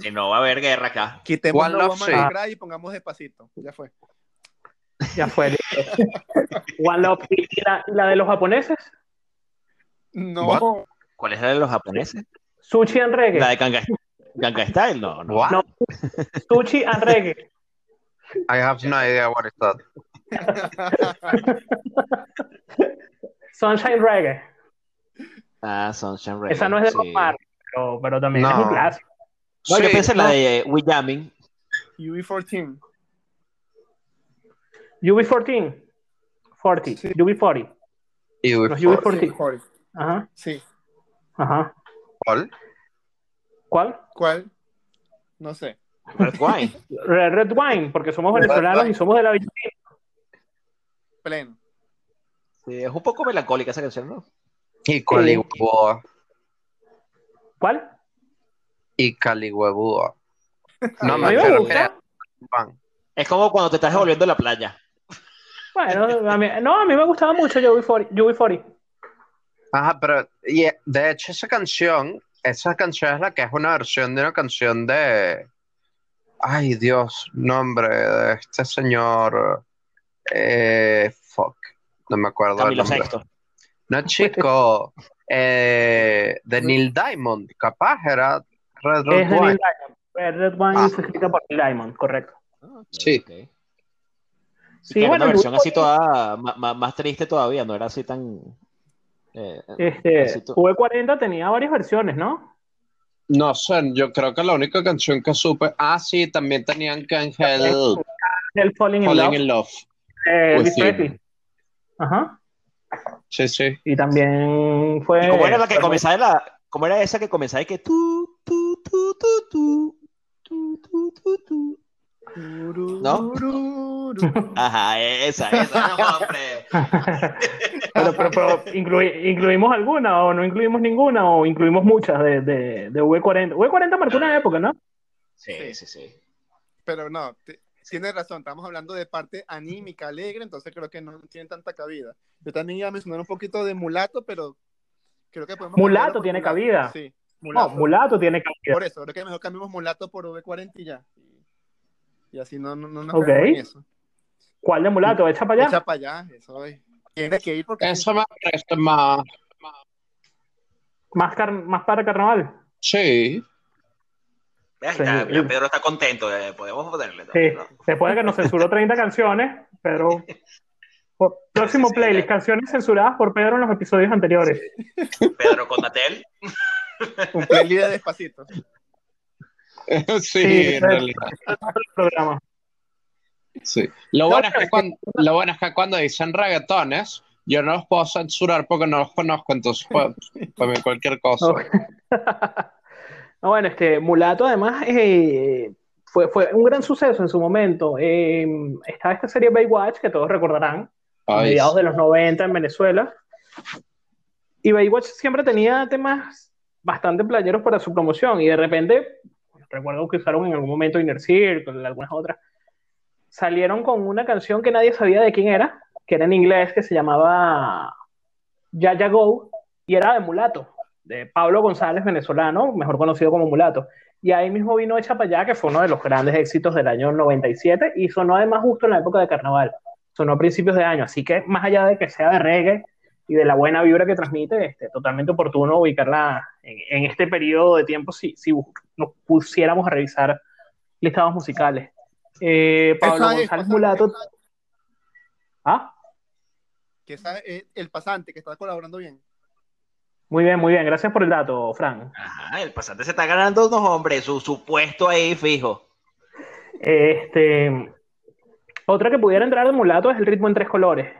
Si no va a haber guerra acá. Quitemos One No Love, Woman sí. No Cry y pongamos despacito. Ya fue. Ya fue. listo. One Love. ¿Y la, y la de los japoneses? No. What? ¿Cuál es la de los japoneses? Sushi and Reggae. La de Ganga Style, no, no. What? No. Sushi and Reggae. I have no idea what is that. Sunshine Reggae. Ah, Sunshine Reggae. Esa no es de sí. Marley, pero, pero también es No. un clásico. No, yo Sí, pensé en la no. de We Jamming. UE14. UB14. 40. Sí. UB40. Y Los UB40. UB40. Sí, mejor. Ajá. Sí. Ajá. ¿Cuál? ¿Cuál? ¿Cuál? No sé. Red Wine. Red, Red Wine, porque somos Red venezolanos Wine. y somos de la villa. Pleno. Sí, es un poco melancólica esa canción, ¿no? Y Caligüebúa. ¿Cuál? Y Caligüebúa. No me gusta. Pan. Es como cuando te estás devolviendo a la playa. Bueno, a mí, no, a mí me gustaba mucho UB40. UB40. Ajá, pero y, eh, de hecho esa canción, esa canción es la que es una versión de una canción de, ay Dios, nombre de este señor, eh, fuck, no me acuerdo el Camilo nombre. Sexto. No chico, eh, de Neil Diamond, capaz era Red Red Es Wine. Neil Diamond. Red, Red Wine Ah. es escrita por Neil Diamond, correcto. Sí. Ok. Sí, que era bueno, una versión UB40, así toda ma- más, triste todavía, no era así tan. Eh, Este, así to- V40 tenía varias versiones, ¿no? No sé, yo creo que la única canción que supe, ah sí, también tenían que Angel El Falling in Falling Love. in Love, eh. Ajá. sí, sí. Y también fue. ¿Y ¿Cómo era la que comenzaba la. ¿Cómo era esa que comenzaba de que tú, tú, tú, tú, tú, tú, tú, tú, tú? ¿No? Ajá, esa, esa, no, hombre. pero, pero, pero, inclui- ¿incluimos alguna o no incluimos ninguna o incluimos muchas de, de, de V40? V40 marcó una época, ¿no? Sí, sí, sí. Pero no, tienes razón, estamos hablando de parte anímica, alegre, entonces creo que no tiene tanta cabida. Yo también iba a mencionar un poquito de mulato, pero creo que podemos... Mulato tiene mulato. cabida. Sí, No, mulato. mulato tiene cabida. Por eso, creo que mejor cambiamos mulato por V40 y ya. Y, así no, no, no nos Ok. eso. ¿Cuál de mulato? ¿Echa para allá? Echa para allá, eso es. Tiene que ir porque... Eso me parece más, ¿Más, car- más para carnaval? sí, Pedro está contento, eh, podemos ponerle. ¿no? Sí. ¿no? Después de que nos censuró 30 canciones, pero. por- próximo Sí, playlist, canciones censuradas por Pedro en los episodios anteriores. Pedro con Natel. Un playlist de despacito. sí, Sí, en realidad. El programa. Sí. Lo, No, bueno es que cuando, lo bueno es que cuando dicen reggaetones, yo no los puedo censurar porque no los conozco, entonces puedo poner cualquier cosa. No, bueno, este Mulato además eh, fue, fue un gran suceso en su momento. Eh, estaba esta serie Baywatch, que todos recordarán, Ay, mediados de los 90 en Venezuela. Y Baywatch siempre tenía temas bastante playeros para su promoción. Y de repente, recuerdo que usaron en algún momento Inner Circle algunas otras, salieron con una canción que nadie sabía de quién era, que era en inglés, que se llamaba Ya Ya Go, y era de Mulato, de Pablo González, venezolano, mejor conocido como Mulato. Y ahí mismo vino Echa para allá, que fue uno de los grandes éxitos del año 97, y sonó además justo en la época de carnaval sonó a principios de año, así que más allá de que sea de reggae y de la buena vibra que transmite, este, totalmente oportuno ubicarla en, en este periodo de tiempo si, si nos pusiéramos a revisar listados musicales. Eh, Pablo es, González. Mulato. Ah, Que esa es el pasante que está colaborando bien. muy bien, muy bien. Gracias por el dato, Fran. Ajá, el pasante se está ganando unos hombres, su, su puesto ahí fijo. Este, otra que pudiera entrar de Mulato es el ritmo en tres colores.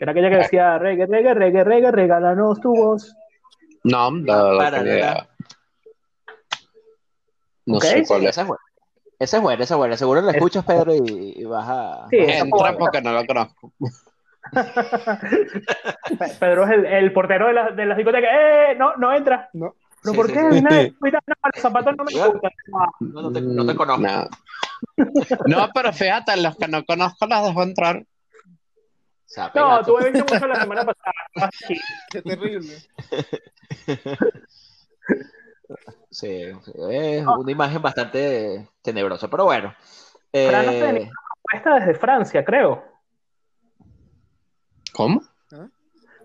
Era aquella que decía reggae, reggae, reggae, reggae, regálanos tu voz. No, la para. idea. No Ok, sé Sí, cuál es. esa es buena. Esa es buena, esa es buena. Seguro la Es- escuchas, Pedro, y, y vas a. Sí, Entra porque no lo conozco. Pedro es el, el portero de la, de la discoteca. ¡Eh! No, no entra. No. ¿Pero Sí, por sí, qué? sí. No, los zapatos no me gustan. Ah, No, no te, no te conozco. No. No, pero fíjate, los que no conozco las dejo entrar. No, tú me viste mucho la semana pasada. Aquí. Qué terrible. Sí, es una imagen bastante tenebrosa, pero bueno. Fran no Eh, desde Francia, creo. ¿Cómo?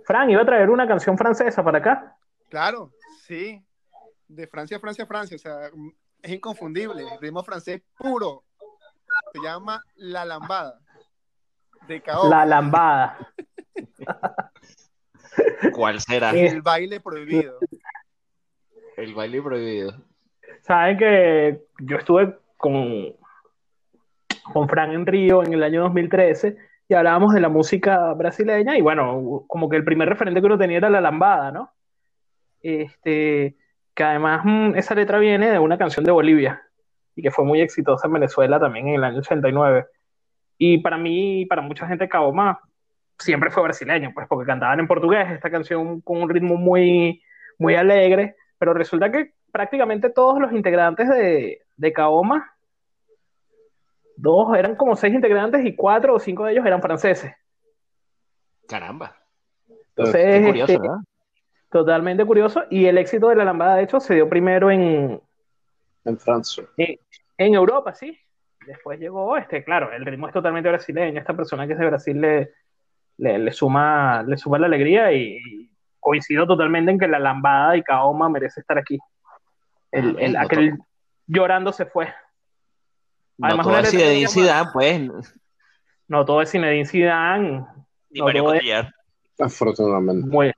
Fran iba a traer una canción francesa para acá. Claro, sí. De Francia, Francia, Francia. O sea, es inconfundible. Ritmo francés puro. Se llama La Lambada. De. La lambada. ¿Cuál será? Sí. El baile prohibido. El baile prohibido. Saben que yo estuve con, con Fran en Río en el año 2013 y hablábamos de la música brasileña y bueno, como que el primer referente que uno tenía era la lambada, ¿no? Este, que además mm, esa letra viene de una canción de Bolivia y que fue muy exitosa en Venezuela también en el año 89. Y para mí, para mucha gente, Kaoma siempre fue brasileño, pues porque cantaban en portugués, esta canción con un ritmo muy, muy alegre, pero resulta que prácticamente todos los integrantes de, de Kaoma, dos, eran como seis integrantes y cuatro o cinco de ellos eran franceses. Caramba. Entonces, Qué curioso, este, ¿verdad? totalmente curioso. Y el éxito de la lambada, de hecho, se dio primero en, En Francia. en Europa, sí. Después llegó, este, claro, el ritmo es totalmente brasileño. Esta persona que es de Brasil le, le, le suma, le suma la alegría y, y coincido totalmente en que la lambada y Kaoma merece estar aquí. El, el- no aquel llorando se fue. No Además, todo una es Zinedine Zidane, pues. No todo es Zinedine Zidane. Ni No Mario todo es- Cotillard. Afortunadamente. Muy.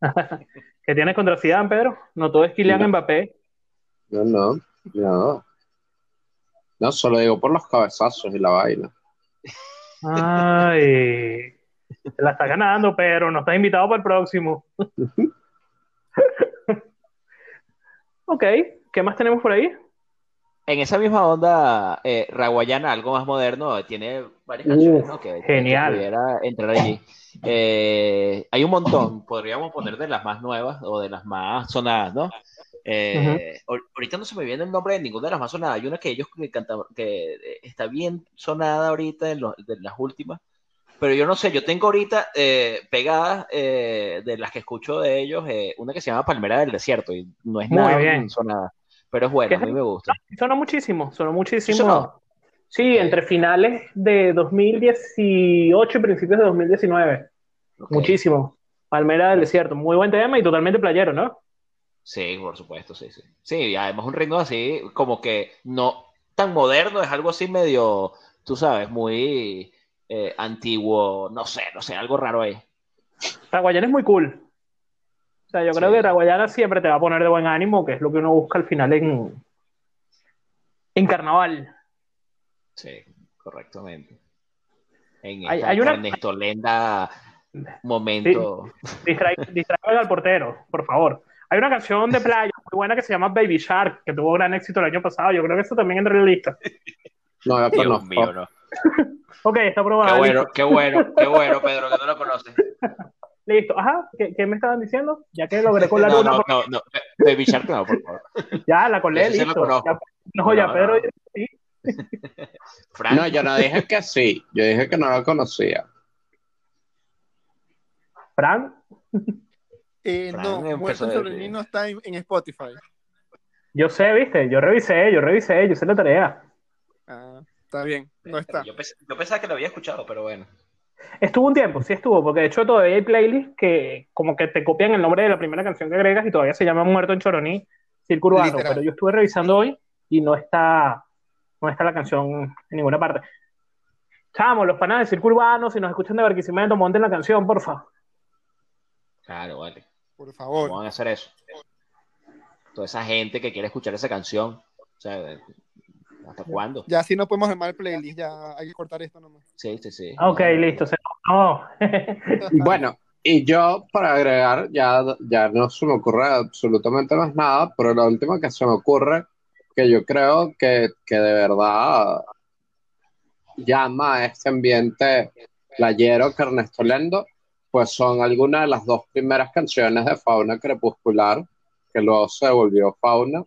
¿Qué tienes contra Zidane, Pedro? No todo es Kylian No. Mbappé. No, no, no. No, solo digo por los cabezazos y la vaina. Ay, te la estás ganando, pero no estás invitado para el próximo. ok, ¿qué más tenemos por ahí? En esa misma onda, eh, Raguayana, algo más moderno, tiene varias canciones, Uf, ¿no? Que, que- genial. que pudiera entrar allí. Eh, hay un montón, podríamos poner de las más nuevas o de las más sonadas, ¿no? Eh, ahor- Ahorita no se me viene el nombre de ninguna de las más sonadas. Hay una que ellos que cantaban, que eh, está bien sonada ahorita en, los- de las últimas, pero yo no sé, yo tengo ahorita eh, pegadas eh, de las que escucho de ellos, eh, una que se llama Palmera del Desierto y no es Muy nada bien. sonada, pero es buena, a mí me gusta. Sonó muchísimo, sonó muchísimo. ¿Sí sonó? Sí, entre finales de 2018 y principios de 2019. Ok. Muchísimo. Palmera del Desierto, muy buen tema y totalmente playero, ¿no? Sí, por supuesto, sí, sí. Sí, y además un ritmo así, como que no tan moderno, es algo así medio, tú sabes, muy eh, antiguo, no sé, no sé, algo raro ahí. Raguayana es muy cool. O sea, yo creo que Raguayana siempre te va a poner de buen ánimo, que es lo que uno busca al final en, en carnaval. Sí, correctamente. En Hay- esta hay una- Ernesto Lenda momento. Distra- Distraigan al portero, por favor. Hay una canción de playa muy buena que se llama Baby Shark, que tuvo gran éxito el año pasado. Yo creo que eso también entra en la lista. No, yo Dios mío, no. Ok, está Qué probado. bueno, qué bueno, qué bueno, Pedro, que no lo conoces. Listo. Ajá, ¿qué, qué me estaban diciendo? Ya que logré colar No, una, no, no, no. Baby Shark no, por favor. ya la colé, lo listo. Ya- no, ya No, Pedro, no. sí. Frank, No, yo no dije que sí, yo dije que no la conocía. Fran, Eh, Fran no, Muerto sobre mí no está en, en Spotify. yo sé, viste, yo revisé, yo revisé, yo hice la tarea. Ah, está bien, no está. Yo, pens- yo pensaba que lo había escuchado, pero bueno. Estuvo un tiempo, sí estuvo, porque de hecho todavía hay playlists que como que te copian el nombre de la primera canción que agregas y todavía se llama Muerto en Choroní, Circo Urbano, Literal. pero yo estuve revisando hoy y no está, no está la canción en ninguna parte. Chamo, los panas de Circo Urbano, si nos escuchan de Barquisimeto, monten la canción, porfa. Claro, vale. Por ¿Cómo favor. van a hacer eso? Toda esa gente que quiere escuchar esa canción. O sea, ¿hasta cuándo? Ya así no podemos armar el playlist, ya hay que cortar esto nomás. Sí, sí, sí. Ok, listo, se no. Bueno, y yo para agregar, ya, ya no se me ocurre absolutamente más nada, pero la última que se me ocurre, que yo creo que, que de verdad llama a este ambiente playero que Ernesto Lendo, pues son algunas de las dos primeras canciones de Fauna Crepuscular, que luego se volvió Fauna,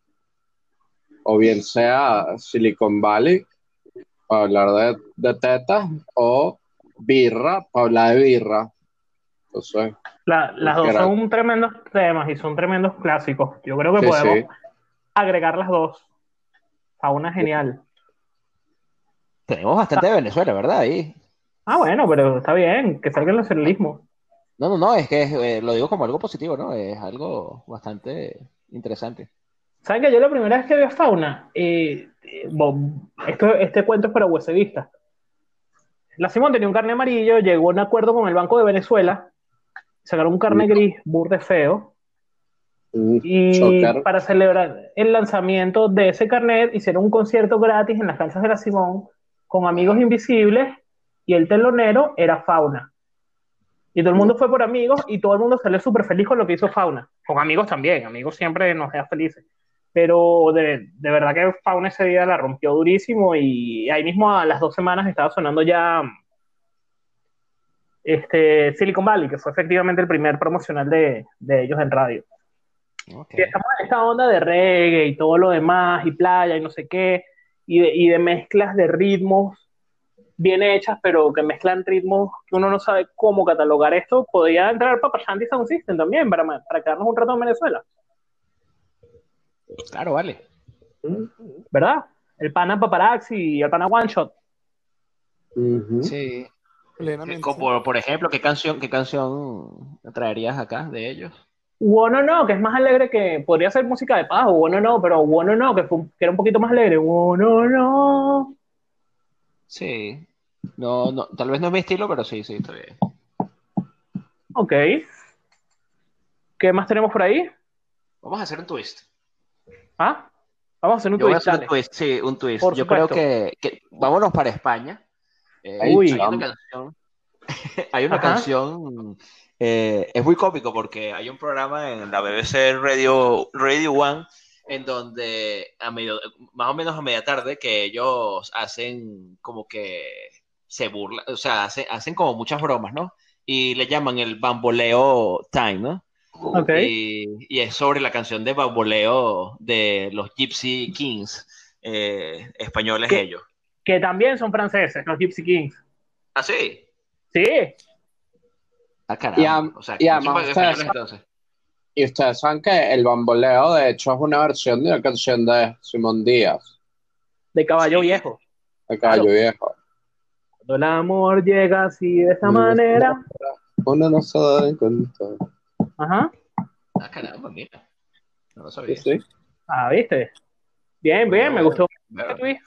o bien sea Silicon Valley, para hablar de, de tetas, o Birra, para hablar de birra. Entonces, La- las dos Era- son tremendos temas y son tremendos clásicos. Yo creo que Sí, podemos sí. agregar las dos a una genial. Tenemos bastante de Venezuela, ¿verdad? Ahí. Ah, bueno, pero está bien, que salga el nacionalismo. No, no, no, es que eh, lo digo como algo positivo, ¿no? Es algo bastante interesante. ¿Saben que yo la primera vez que vi a Fauna, eh, eh, esto, este cuento es para huesevistas. La Simón tenía un carne amarillo, llegó a un acuerdo con el Banco de Venezuela, sacaron un carne gris, burde feo, mm, y Chocar. para celebrar el lanzamiento de ese carnet hicieron un concierto gratis en las canchas de la Simón con amigos invisibles y el telonero era Fauna. Y todo el mundo fue por amigos y todo el mundo salió súper feliz con lo que hizo Fauna. Con amigos también, amigos siempre nos dejan felices. Pero de, de verdad que Fauna ese día la rompió durísimo y ahí mismo a las dos semanas estaba sonando ya este, Silicon Valley, que fue efectivamente el primer promocional de, de ellos en radio. Ok. Y estamos en esta onda de reggae y todo lo demás, y playa y no sé qué, y de, y de mezclas de ritmos bien hechas, pero que mezclan ritmos que uno no sabe cómo catalogar esto. Podría entrar Papa Shanti Sound System también para, para quedarnos un rato en Venezuela, Claro, vale. ¿verdad? El pana Paparazzi y el pana One Shot. Sí. Plenamente. Por, por ejemplo, ¿qué canción, qué canción traerías acá de ellos? Bueno, no, que es más alegre que podría ser música de paz, o bueno, no, pero bueno, no, que, fue un- que era un poquito más alegre. Bueno, no. Sí. No, no, tal vez no es mi estilo, pero sí, sí, está bien. Ok. ¿Qué más tenemos por ahí? Vamos a hacer un twist. ¿Ah? Vamos a hacer un Yo voy a twist, hacer un twist, sí, un twist. Por Yo creo que, que- vámonos para España. Eh, Uy. hay una canción, hay una Ajá. canción, eh, es muy cómico porque hay un programa en la BBC Radio, Radio One en donde a medio, más o menos a media tarde que ellos hacen como que se burlan, o sea, hacen, hacen como muchas bromas, ¿no? Y le llaman el bamboleo time, ¿no? Ok. Y, y es sobre la canción de bamboleo de los Gypsy Kings, eh, españoles ellos. Que también son franceses, los Gypsy Kings. ¿Ah, sí? Sí. Ah, caramba. Y am- o sea, y que además son ustedes españoles entonces. Y ustedes saben que el bamboleo, de hecho, es una versión de una canción de Simón Díaz, De caballo Sí. viejo. de Caballo Claro. Viejo. Cuando el amor llega así de esta Mm. manera. Uno no se da cuenta. Ajá. Ah, caramba, mira. No lo sabía. sí. Ah, ¿viste? Bien, bien, me gustó. Bueno. Bien.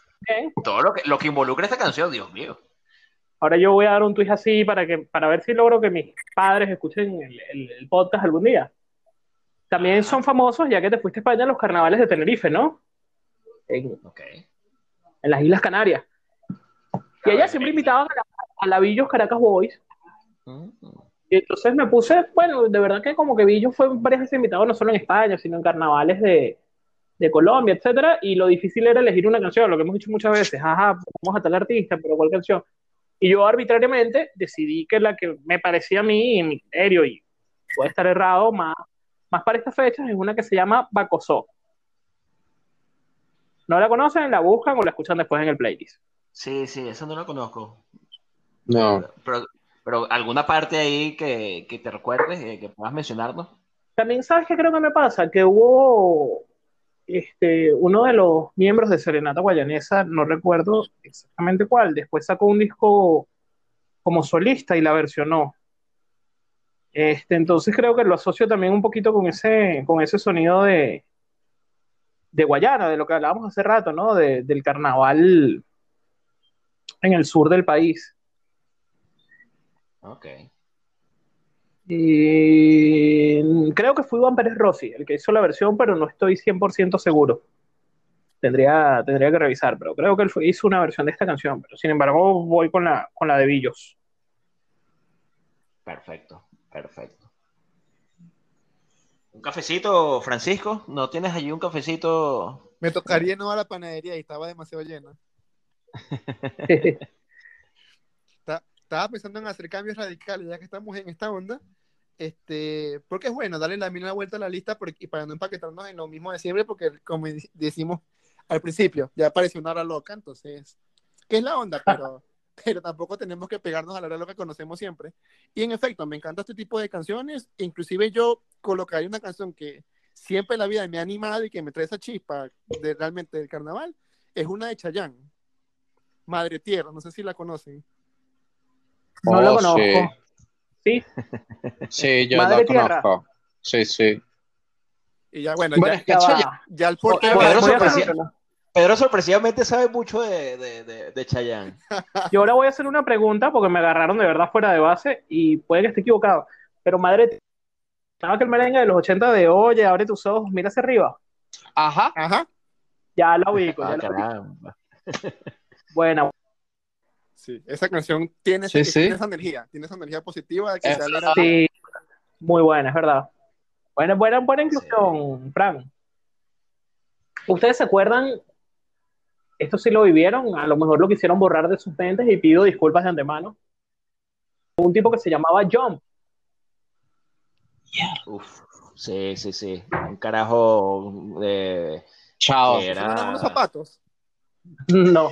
todo lo que, lo que involucra esta canción, Dios mío. Ahora yo voy a dar un twist así para que para ver si logro que mis padres escuchen el, el- el podcast algún día. También son famosos, ya que te fuiste a España, los carnavales de Tenerife, ¿no? En, Ok. en las Islas Canarias. Y allá siempre invitaban a la, a la Villos Caracas Boys. Mm. Y entonces me puse, bueno, de verdad que como que Villos fue varias veces invitado, no solo en España, sino en carnavales de, de Colombia, etcétera, y lo difícil era elegir una canción, lo que hemos dicho muchas veces, ajá, vamos a tal artista, pero ¿cuál canción? Y yo arbitrariamente decidí que la que me parecía a mí, en mi criterio, y puede estar errado, más, más para estas fechas, es una que se llama Bacosó. ¿No la conocen? ¿La buscan o la escuchan después en el playlist? Sí, sí, esa no la conozco. No. Pero, pero alguna parte ahí que, que te recuerdes, eh, que puedas mencionarnos. También sabes qué creo que me pasa, que hubo este, uno de los miembros de Serenata Guayanesa, no recuerdo exactamente cuál, después sacó un disco como solista y la versionó. Este, entonces creo que lo asocio también un poquito con ese, con ese sonido de, de Guayana, de lo que hablábamos hace rato, ¿no? De- del carnaval en el sur del país. Ok. Y creo que fue Iván Pérez Rossi el que hizo la versión, pero no estoy 100% seguro. Tendría, tendría que revisar, pero creo que él fue- hizo una versión de esta canción. Pero sin embargo, voy con la, con la de Villos. Perfecto, perfecto. ¿Un cafecito, Francisco? ¿No tienes allí un cafecito? Me tocaría no a la panadería y estaba demasiado llena. Ta- Estaba pensando en hacer cambios radicales, ya que estamos en esta onda. Este, porque es bueno darle la misma vuelta a la lista porque- y para no empaquetarnos en lo mismo de siempre, porque como decimos al principio, ya pareció una hora loca, entonces, ¿qué es la onda? Pero, pero tampoco tenemos que pegarnos a la hora loca que conocemos siempre. Y en efecto, me encanta este tipo de canciones, inclusive yo colocaría una canción que siempre en la vida me ha animado y que me trae esa chispa de realmente del carnaval, es una de Chayanne, Madre Tierra, no sé si la conocen. No Oh, conozco. sí. Sí, Sí, yo Madre Tierra. conozco. Sí, sí. Y ya, bueno, Bueno, ya, ya. Chayanne- ya el porte Voy- Pedro Pedro sorpresivamente sabe mucho de, de, de, de Chayanne. Yo ahora voy a hacer una pregunta porque me agarraron de verdad fuera de base y puede que esté equivocado. Pero madre, ¿sabes que el merengue de los 80 de Oye, abre tus ojos, mira hacia arriba? Ajá. Ajá. Ya la ubico, Ah, ya la ubico. caramba. Buena. Sí, esa canción tiene, Sí, ese- sí. tiene esa energía, tiene esa energía positiva que Es. Sí, muy buena, es verdad. Buena, buena, buena inclusión, Fran. ¿Ustedes se acuerdan? Esto sí lo vivieron, a lo mejor lo quisieron borrar de sus mentes y pido disculpas de antemano. Un tipo que se llamaba Jump. Uf, sí, sí, sí. Un carajo de... Chao. que ¿Son era... unos zapatos? No,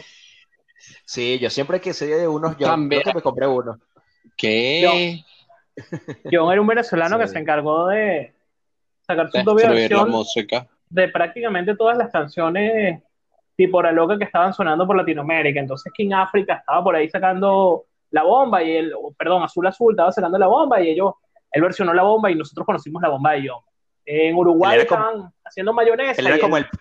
Sí, yo siempre quise de unos, yo También. creo que me compré uno. ¿Qué? John era un venezolano que Sí. se encargó de sacar su propia versión música. de prácticamente todas las canciones tipo la loca que estaban sonando por Latinoamérica. Entonces King África estaba por ahí sacando la bomba y él, o, perdón, Azul Azul estaba sacando la bomba y ellos, él versionó la bomba y nosotros conocimos la bomba de John. En Uruguay era como- estaban haciendo mayonesa. Él era y como él- el,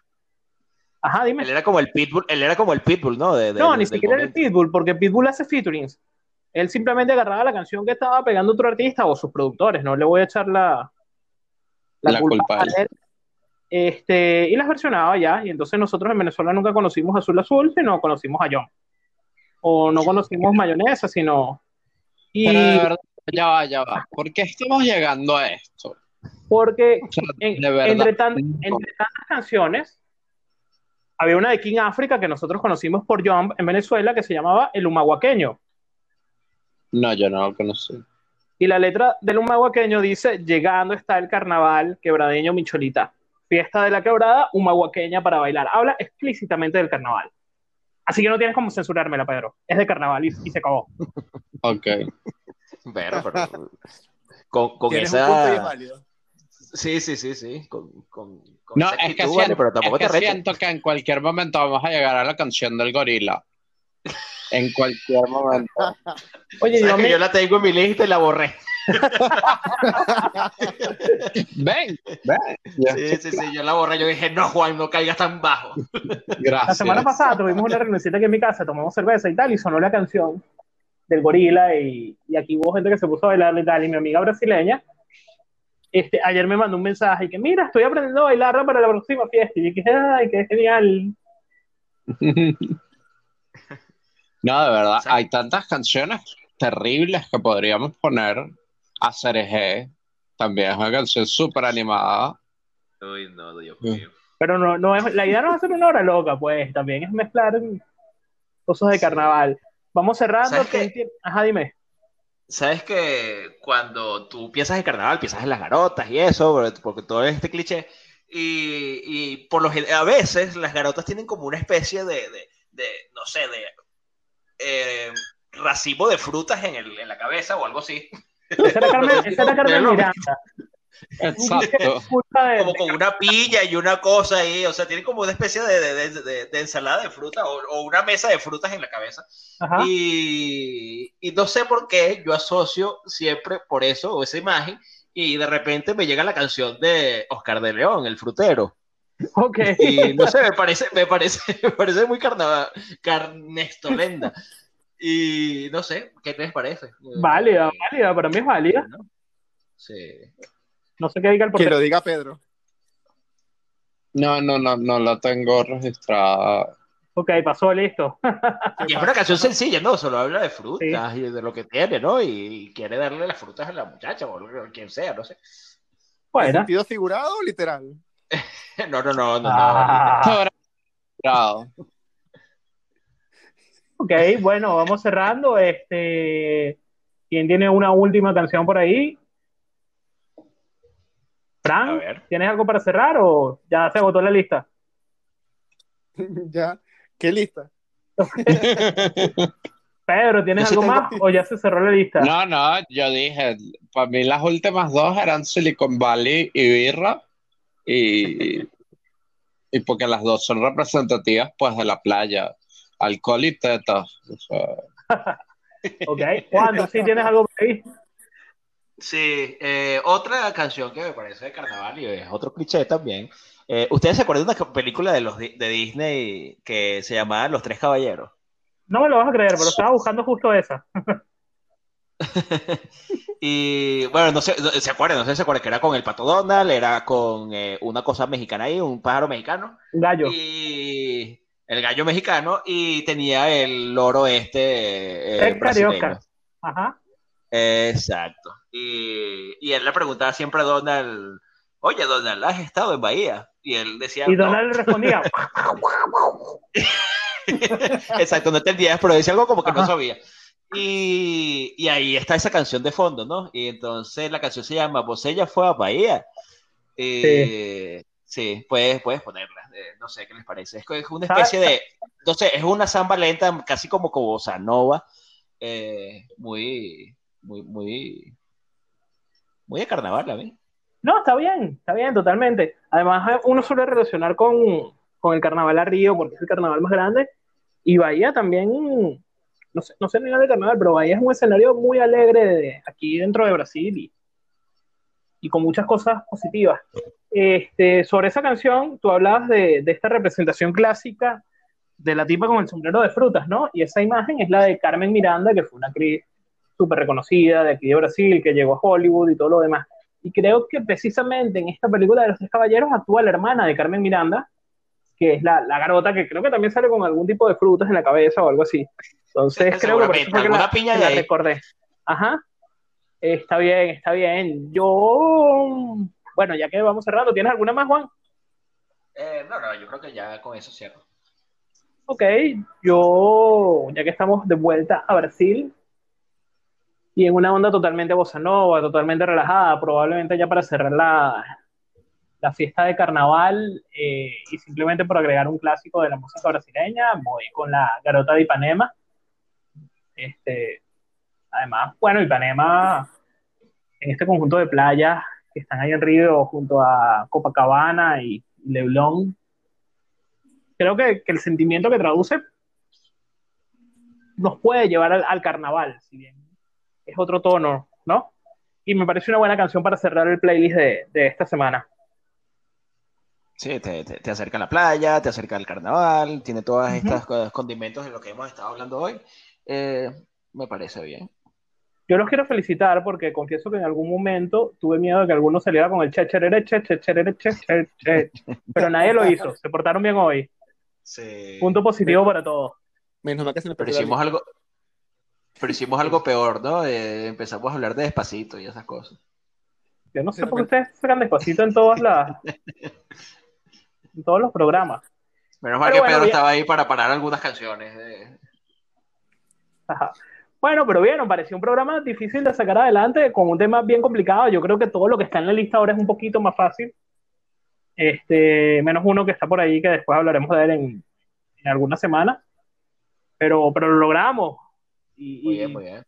Ajá, dime. él era como el pitbull, él era como el pitbull, ¿no? De, de- no, de- ni siquiera era el. Pitbull, porque Pitbull hace featurings. Él simplemente agarraba la canción que estaba pegando otro artista o sus productores, no le voy a echar la, La culpa a él. Este, y las versionaba ya, y entonces nosotros en Venezuela nunca conocimos Azul Azul, sino conocimos a John. O no conocimos mayonesa, sino... Y Pero de verdad, ya va, ya va. ¿Por qué estamos llegando a esto? porque O sea, en- de verdad. entre, tan- no. entre tantas canciones, había una de King África que nosotros conocimos por Jump en Venezuela que se llamaba El Humahuaqueño. No, yo no lo conocí. Y la letra del humahuaqueño dice, llegando está el carnaval, quebradeño Micholita. Fiesta de la quebrada, humahuaqueña para bailar. Habla explícitamente del carnaval. Así que no tienes como censurármela, Pedro. Es de carnaval y, y se acabó. Ok. Pero, pero, con, con un punto válido. Sí, sí, sí, sí. Con No, esa es que, actitud, siento, pero tampoco es que te siento que en cualquier momento vamos a llegar a la canción del gorila. En cualquier momento. Oye, ¿Sabes yo me- yo la tengo en mi lista y la borré. Ven, ven. Sí, sí, sí, yo la borré. Yo dije, no, Juan, no caigas tan bajo. Gracias. la semana pasada tuvimos una reunioncita aquí en mi casa, tomamos cerveza y tal, y sonó la canción del gorila y, y aquí hubo gente que se puso a bailar y tal, y mi amiga brasileña, este, ayer me mandó un mensaje y que, mira, estoy aprendiendo a bailarla para la próxima fiesta. Y dije, ay, qué genial. No, de verdad, hay tantas canciones terribles que podríamos poner. A Cereje también es una canción súper animada. Uy, no, Dios mío. Pero no, no es, la idea no es hacer una hora loca, pues, también es mezclar cosas de carnaval. Vamos cerrando. ¿Sabes qué? ¿quién tiene- Ajá, dime. Sabes que cuando tú piensas en carnaval, piensas en las garotas y eso, porque- todo este cliché. Y, y por lo a veces las garotas tienen como una especie de, de- de, no sé, de eh, racimo de frutas en, el, en la cabeza o algo así. Esa era Carmen, esa era Carmen Miranda. Exacto. Como con una pilla y una cosa ahí, o sea, tienen como una especie de, de- de- de- de ensalada de fruta o, o una mesa de frutas en la cabeza. Y, y no sé por qué yo asocio siempre por eso, o esa imagen, y de repente me llega la canción de Oscar de León, el frutero. Ok. Y no sé, me parece, me parece, me parece muy carnaval, carnestolenda. Y no sé, ¿qué les parece? Válida, válida, para mí es válida. Sí. No sé qué diga el Que portero. lo diga Pedro. No, no, no, no la tengo registrada. Ok, pasó, listo. Y es una canción sencilla, ¿no? Solo habla de frutas y de lo que tiene, ¿no? Y quiere darle las frutas a la muchacha o a quien sea, no sé. ¿En Bueno. sentido figurado o literal? No, no, no, no. no. Ah. Registrado. Ok, bueno, vamos cerrando. Este, ¿quién tiene una última canción por ahí? Fran. ¿tienes algo para cerrar o ya se agotó la lista? ya. ¿Qué lista? Pedro, ¿tienes algo más o ya se cerró la lista? No, no, yo dije, para mí las últimas dos eran Silicon Valley y Birra. Y, y porque las dos son representativas pues de la playa. Alcohol y tetas. O sea, Ok, Juan, ¿tú sí tienes algo por ahí? Sí, eh, otra canción que me parece de carnaval y es otro cliché también. Eh, ¿Ustedes se acuerdan de una película de los de Disney que se llamaba Los Tres Caballeros? No me lo vas a creer, pero estaba buscando justo esa. Y bueno, no sé, se acuerdan, no sé si se acuerdan que era con el Pato Donald, era con eh, una cosa mexicana ahí, un pájaro mexicano. Gallo. Y el gallo mexicano, y tenía el loro este El carioca. Ajá. Exacto. Y, y él le preguntaba siempre a Donald, oye, Donald, ¿has estado en Bahía? Y él decía, Y "No". Donald le respondía, Exacto, no entendía, pero decía algo como que no sabía. Y, y ahí está esa canción de fondo, ¿no? Y entonces la canción se llama Bocella fue a Bahía. Eh, sí, puedes, puedes ponerla. eh, no sé qué les parece. Es, es una especie de. Sé, es una samba lenta, casi como como bossa nova. eh, muy, muy, muy. Muy de carnaval, a mí. No, está bien, está bien, totalmente. Además, eh, uno suele relacionar con, con el carnaval a Río, porque es el carnaval más grande, y Bahía también, no sé, no sé el nivel de carnaval, pero Bahía es un escenario muy alegre aquí dentro de Brasil y, y con muchas cosas positivas. Este, sobre esa canción, tú hablabas de, de esta representación clásica de la tipa con el sombrero de frutas, ¿no? Y esa imagen es la de Carmen Miranda, que fue una actriz súper reconocida de aquí de Brasil, que llegó a Hollywood y todo lo demás. Y creo que precisamente en esta película de los tres caballeros actúa la hermana de Carmen Miranda, que es la, la garota que creo que también sale con algún tipo de frutas en la cabeza o algo así. Entonces creo que por eso fue que la, piña que la recordé. Ajá. Está bien, está bien. Yo, bueno, ya que vamos cerrando, ¿tienes alguna más, Juan? Eh, no, no, yo creo que ya con eso cierro. Ok, yo, ya que estamos de vuelta a Brasil y en una onda totalmente bossa totalmente relajada, probablemente ya para cerrar la, la fiesta de carnaval eh, y simplemente por agregar un clásico de la música brasileña, voy con la Garota de Ipanema. Este, además, bueno, Ipanema, en este conjunto de playas que están ahí en Río junto a Copacabana y Leblon, creo que, que el sentimiento que traduce nos puede llevar al carnaval, si bien es otro tono, ¿no? Y me parece una buena canción para cerrar el playlist de, de esta semana. Sí, te, te, te acerca a la playa, te acerca al carnaval, tiene todas Ujú. estas co- condimentos de lo que hemos estado hablando hoy. Eh, me parece bien. Yo los quiero felicitar porque confieso que en algún momento tuve miedo de que alguno saliera con el che, cherere, che, che, cherere, che, che, che. pero nadie lo hizo, se portaron bien hoy. Sí. Punto positivo para todos. Menos mal que se me Pero hicimos algo, pero hicimos algo peor, ¿no? Eh, empezamos a hablar de despacito y esas cosas. Yo no sé por qué ustedes sacan despacito en todas las en todos los programas. Menos mal Pero que bueno, Pedro estaba ahí para parar algunas canciones. eh. Ajá. Bueno, pero bien, nos pareció un programa difícil de sacar adelante con un tema bien complicado. Yo creo que todo lo que está en la lista ahora es un poquito más fácil. Este, menos uno que está por ahí que después hablaremos de él en, en algunas semanas. Pero, pero lo logramos. Y, Muy bien, muy bien.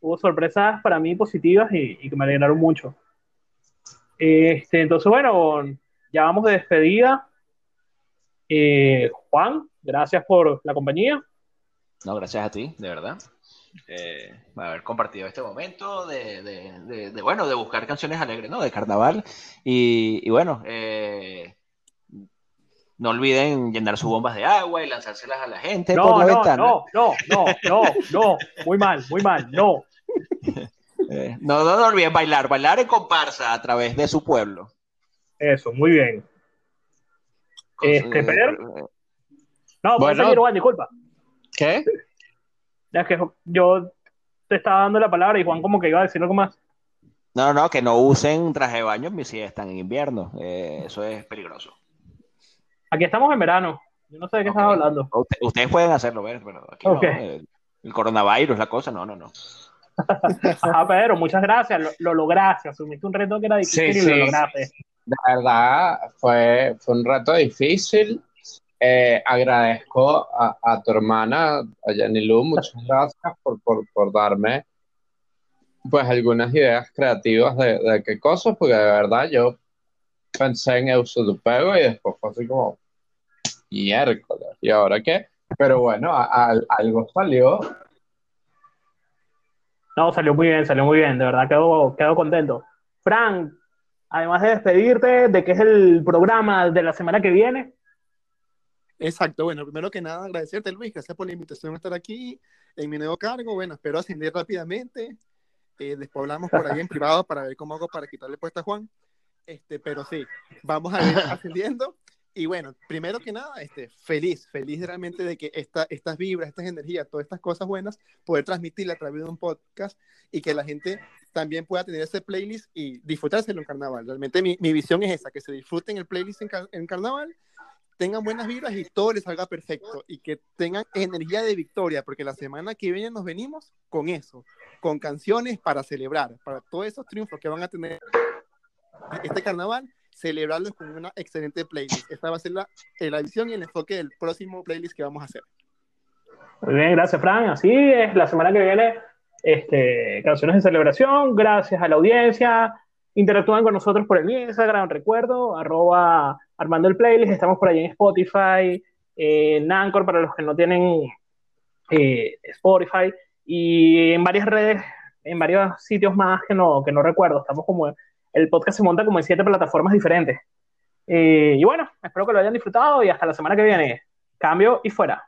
hubo sorpresas para mí positivas y, y que me alegraron mucho. Este, entonces, bueno, ya vamos de despedida. Eh, Juan, gracias por la compañía. No, gracias a ti, de verdad. Eh, haber compartido este momento de, de- de- de, bueno, de buscar canciones alegres, ¿no? De carnaval. Y, y bueno, eh, no olviden llenar sus bombas de agua y lanzárselas a la gente por No, la no, ventana. no, no, no, no, no, muy mal, muy mal, no. Eh, no, no, no olviden bailar, bailar en comparsa a través de su pueblo. Eso, muy bien. Este, Pedro. eh, No, Bueno. seguir, Juan, disculpa. ¿Qué? Es que yo te estaba dando la palabra y Juan como que iba a decir algo más. No, no, que no usen traje de baño si están en invierno. Eh, eso es peligroso. Aquí estamos en verano. Yo no sé de qué Ok. estás hablando. Usted- ustedes pueden hacerlo, ¿ves? Pero aquí no, eh, el coronavirus, la cosa, no, no, no. Ajá, Pedro, muchas gracias. Lo, lo lograste. Asumiste un reto que era difícil Sí, y lo sí. lograste. De verdad, fue, fue un reto difícil. Eh, agradezco a, a tu hermana, a Jenny Lu, muchas gracias por, por, por darme pues algunas ideas creativas de, de qué cosas, porque de verdad yo pensé en Eusodupego y después fue así como miércoles, ¿y ahora qué? Pero bueno, a- a- algo salió. No, salió muy bien, salió muy bien. De verdad, quedo, quedo contento. Frank, además de despedirte de que es el programa de la semana que viene, Exacto, bueno, primero que nada, agradecerte, Luis, gracias por la invitación a estar aquí en mi nuevo cargo. Bueno, espero ascender rápidamente. Eh, después hablamos por ahí en privado para ver cómo hago para quitarle puesta a Juan. Este, pero sí, vamos a ir ascendiendo. Y bueno, primero que nada, este, feliz, feliz realmente de que esta, estas vibras, estas energías, todas estas cosas buenas, poder transmitirla a través de un podcast y que la gente también pueda tener ese playlist y disfrutárselo en carnaval. Realmente mi, mi visión es esa, que se disfruten el playlist en, en carnaval, tengan buenas vibras y todo les salga perfecto y que tengan energía de victoria, porque la semana que viene nos venimos con eso, con canciones para celebrar, para todos esos triunfos que van a tener este carnaval celebrarlos con una excelente playlist. Esta va a ser la, la edición y el enfoque del próximo playlist que vamos a hacer. Muy bien, gracias, Fran. Así es, la semana que viene, este, canciones de celebración. Gracias a la audiencia. Interactúan con nosotros por el Instagram, recuerdo, armando el playlist. Estamos por ahí en Spotify, en Anchor para los que no tienen eh, Spotify y en varias redes, en varios sitios más que no, que no recuerdo. Estamos como el podcast se monta como en siete plataformas diferentes. Eh, y bueno, espero que lo hayan disfrutado y hasta la semana que viene. Cambio y fuera.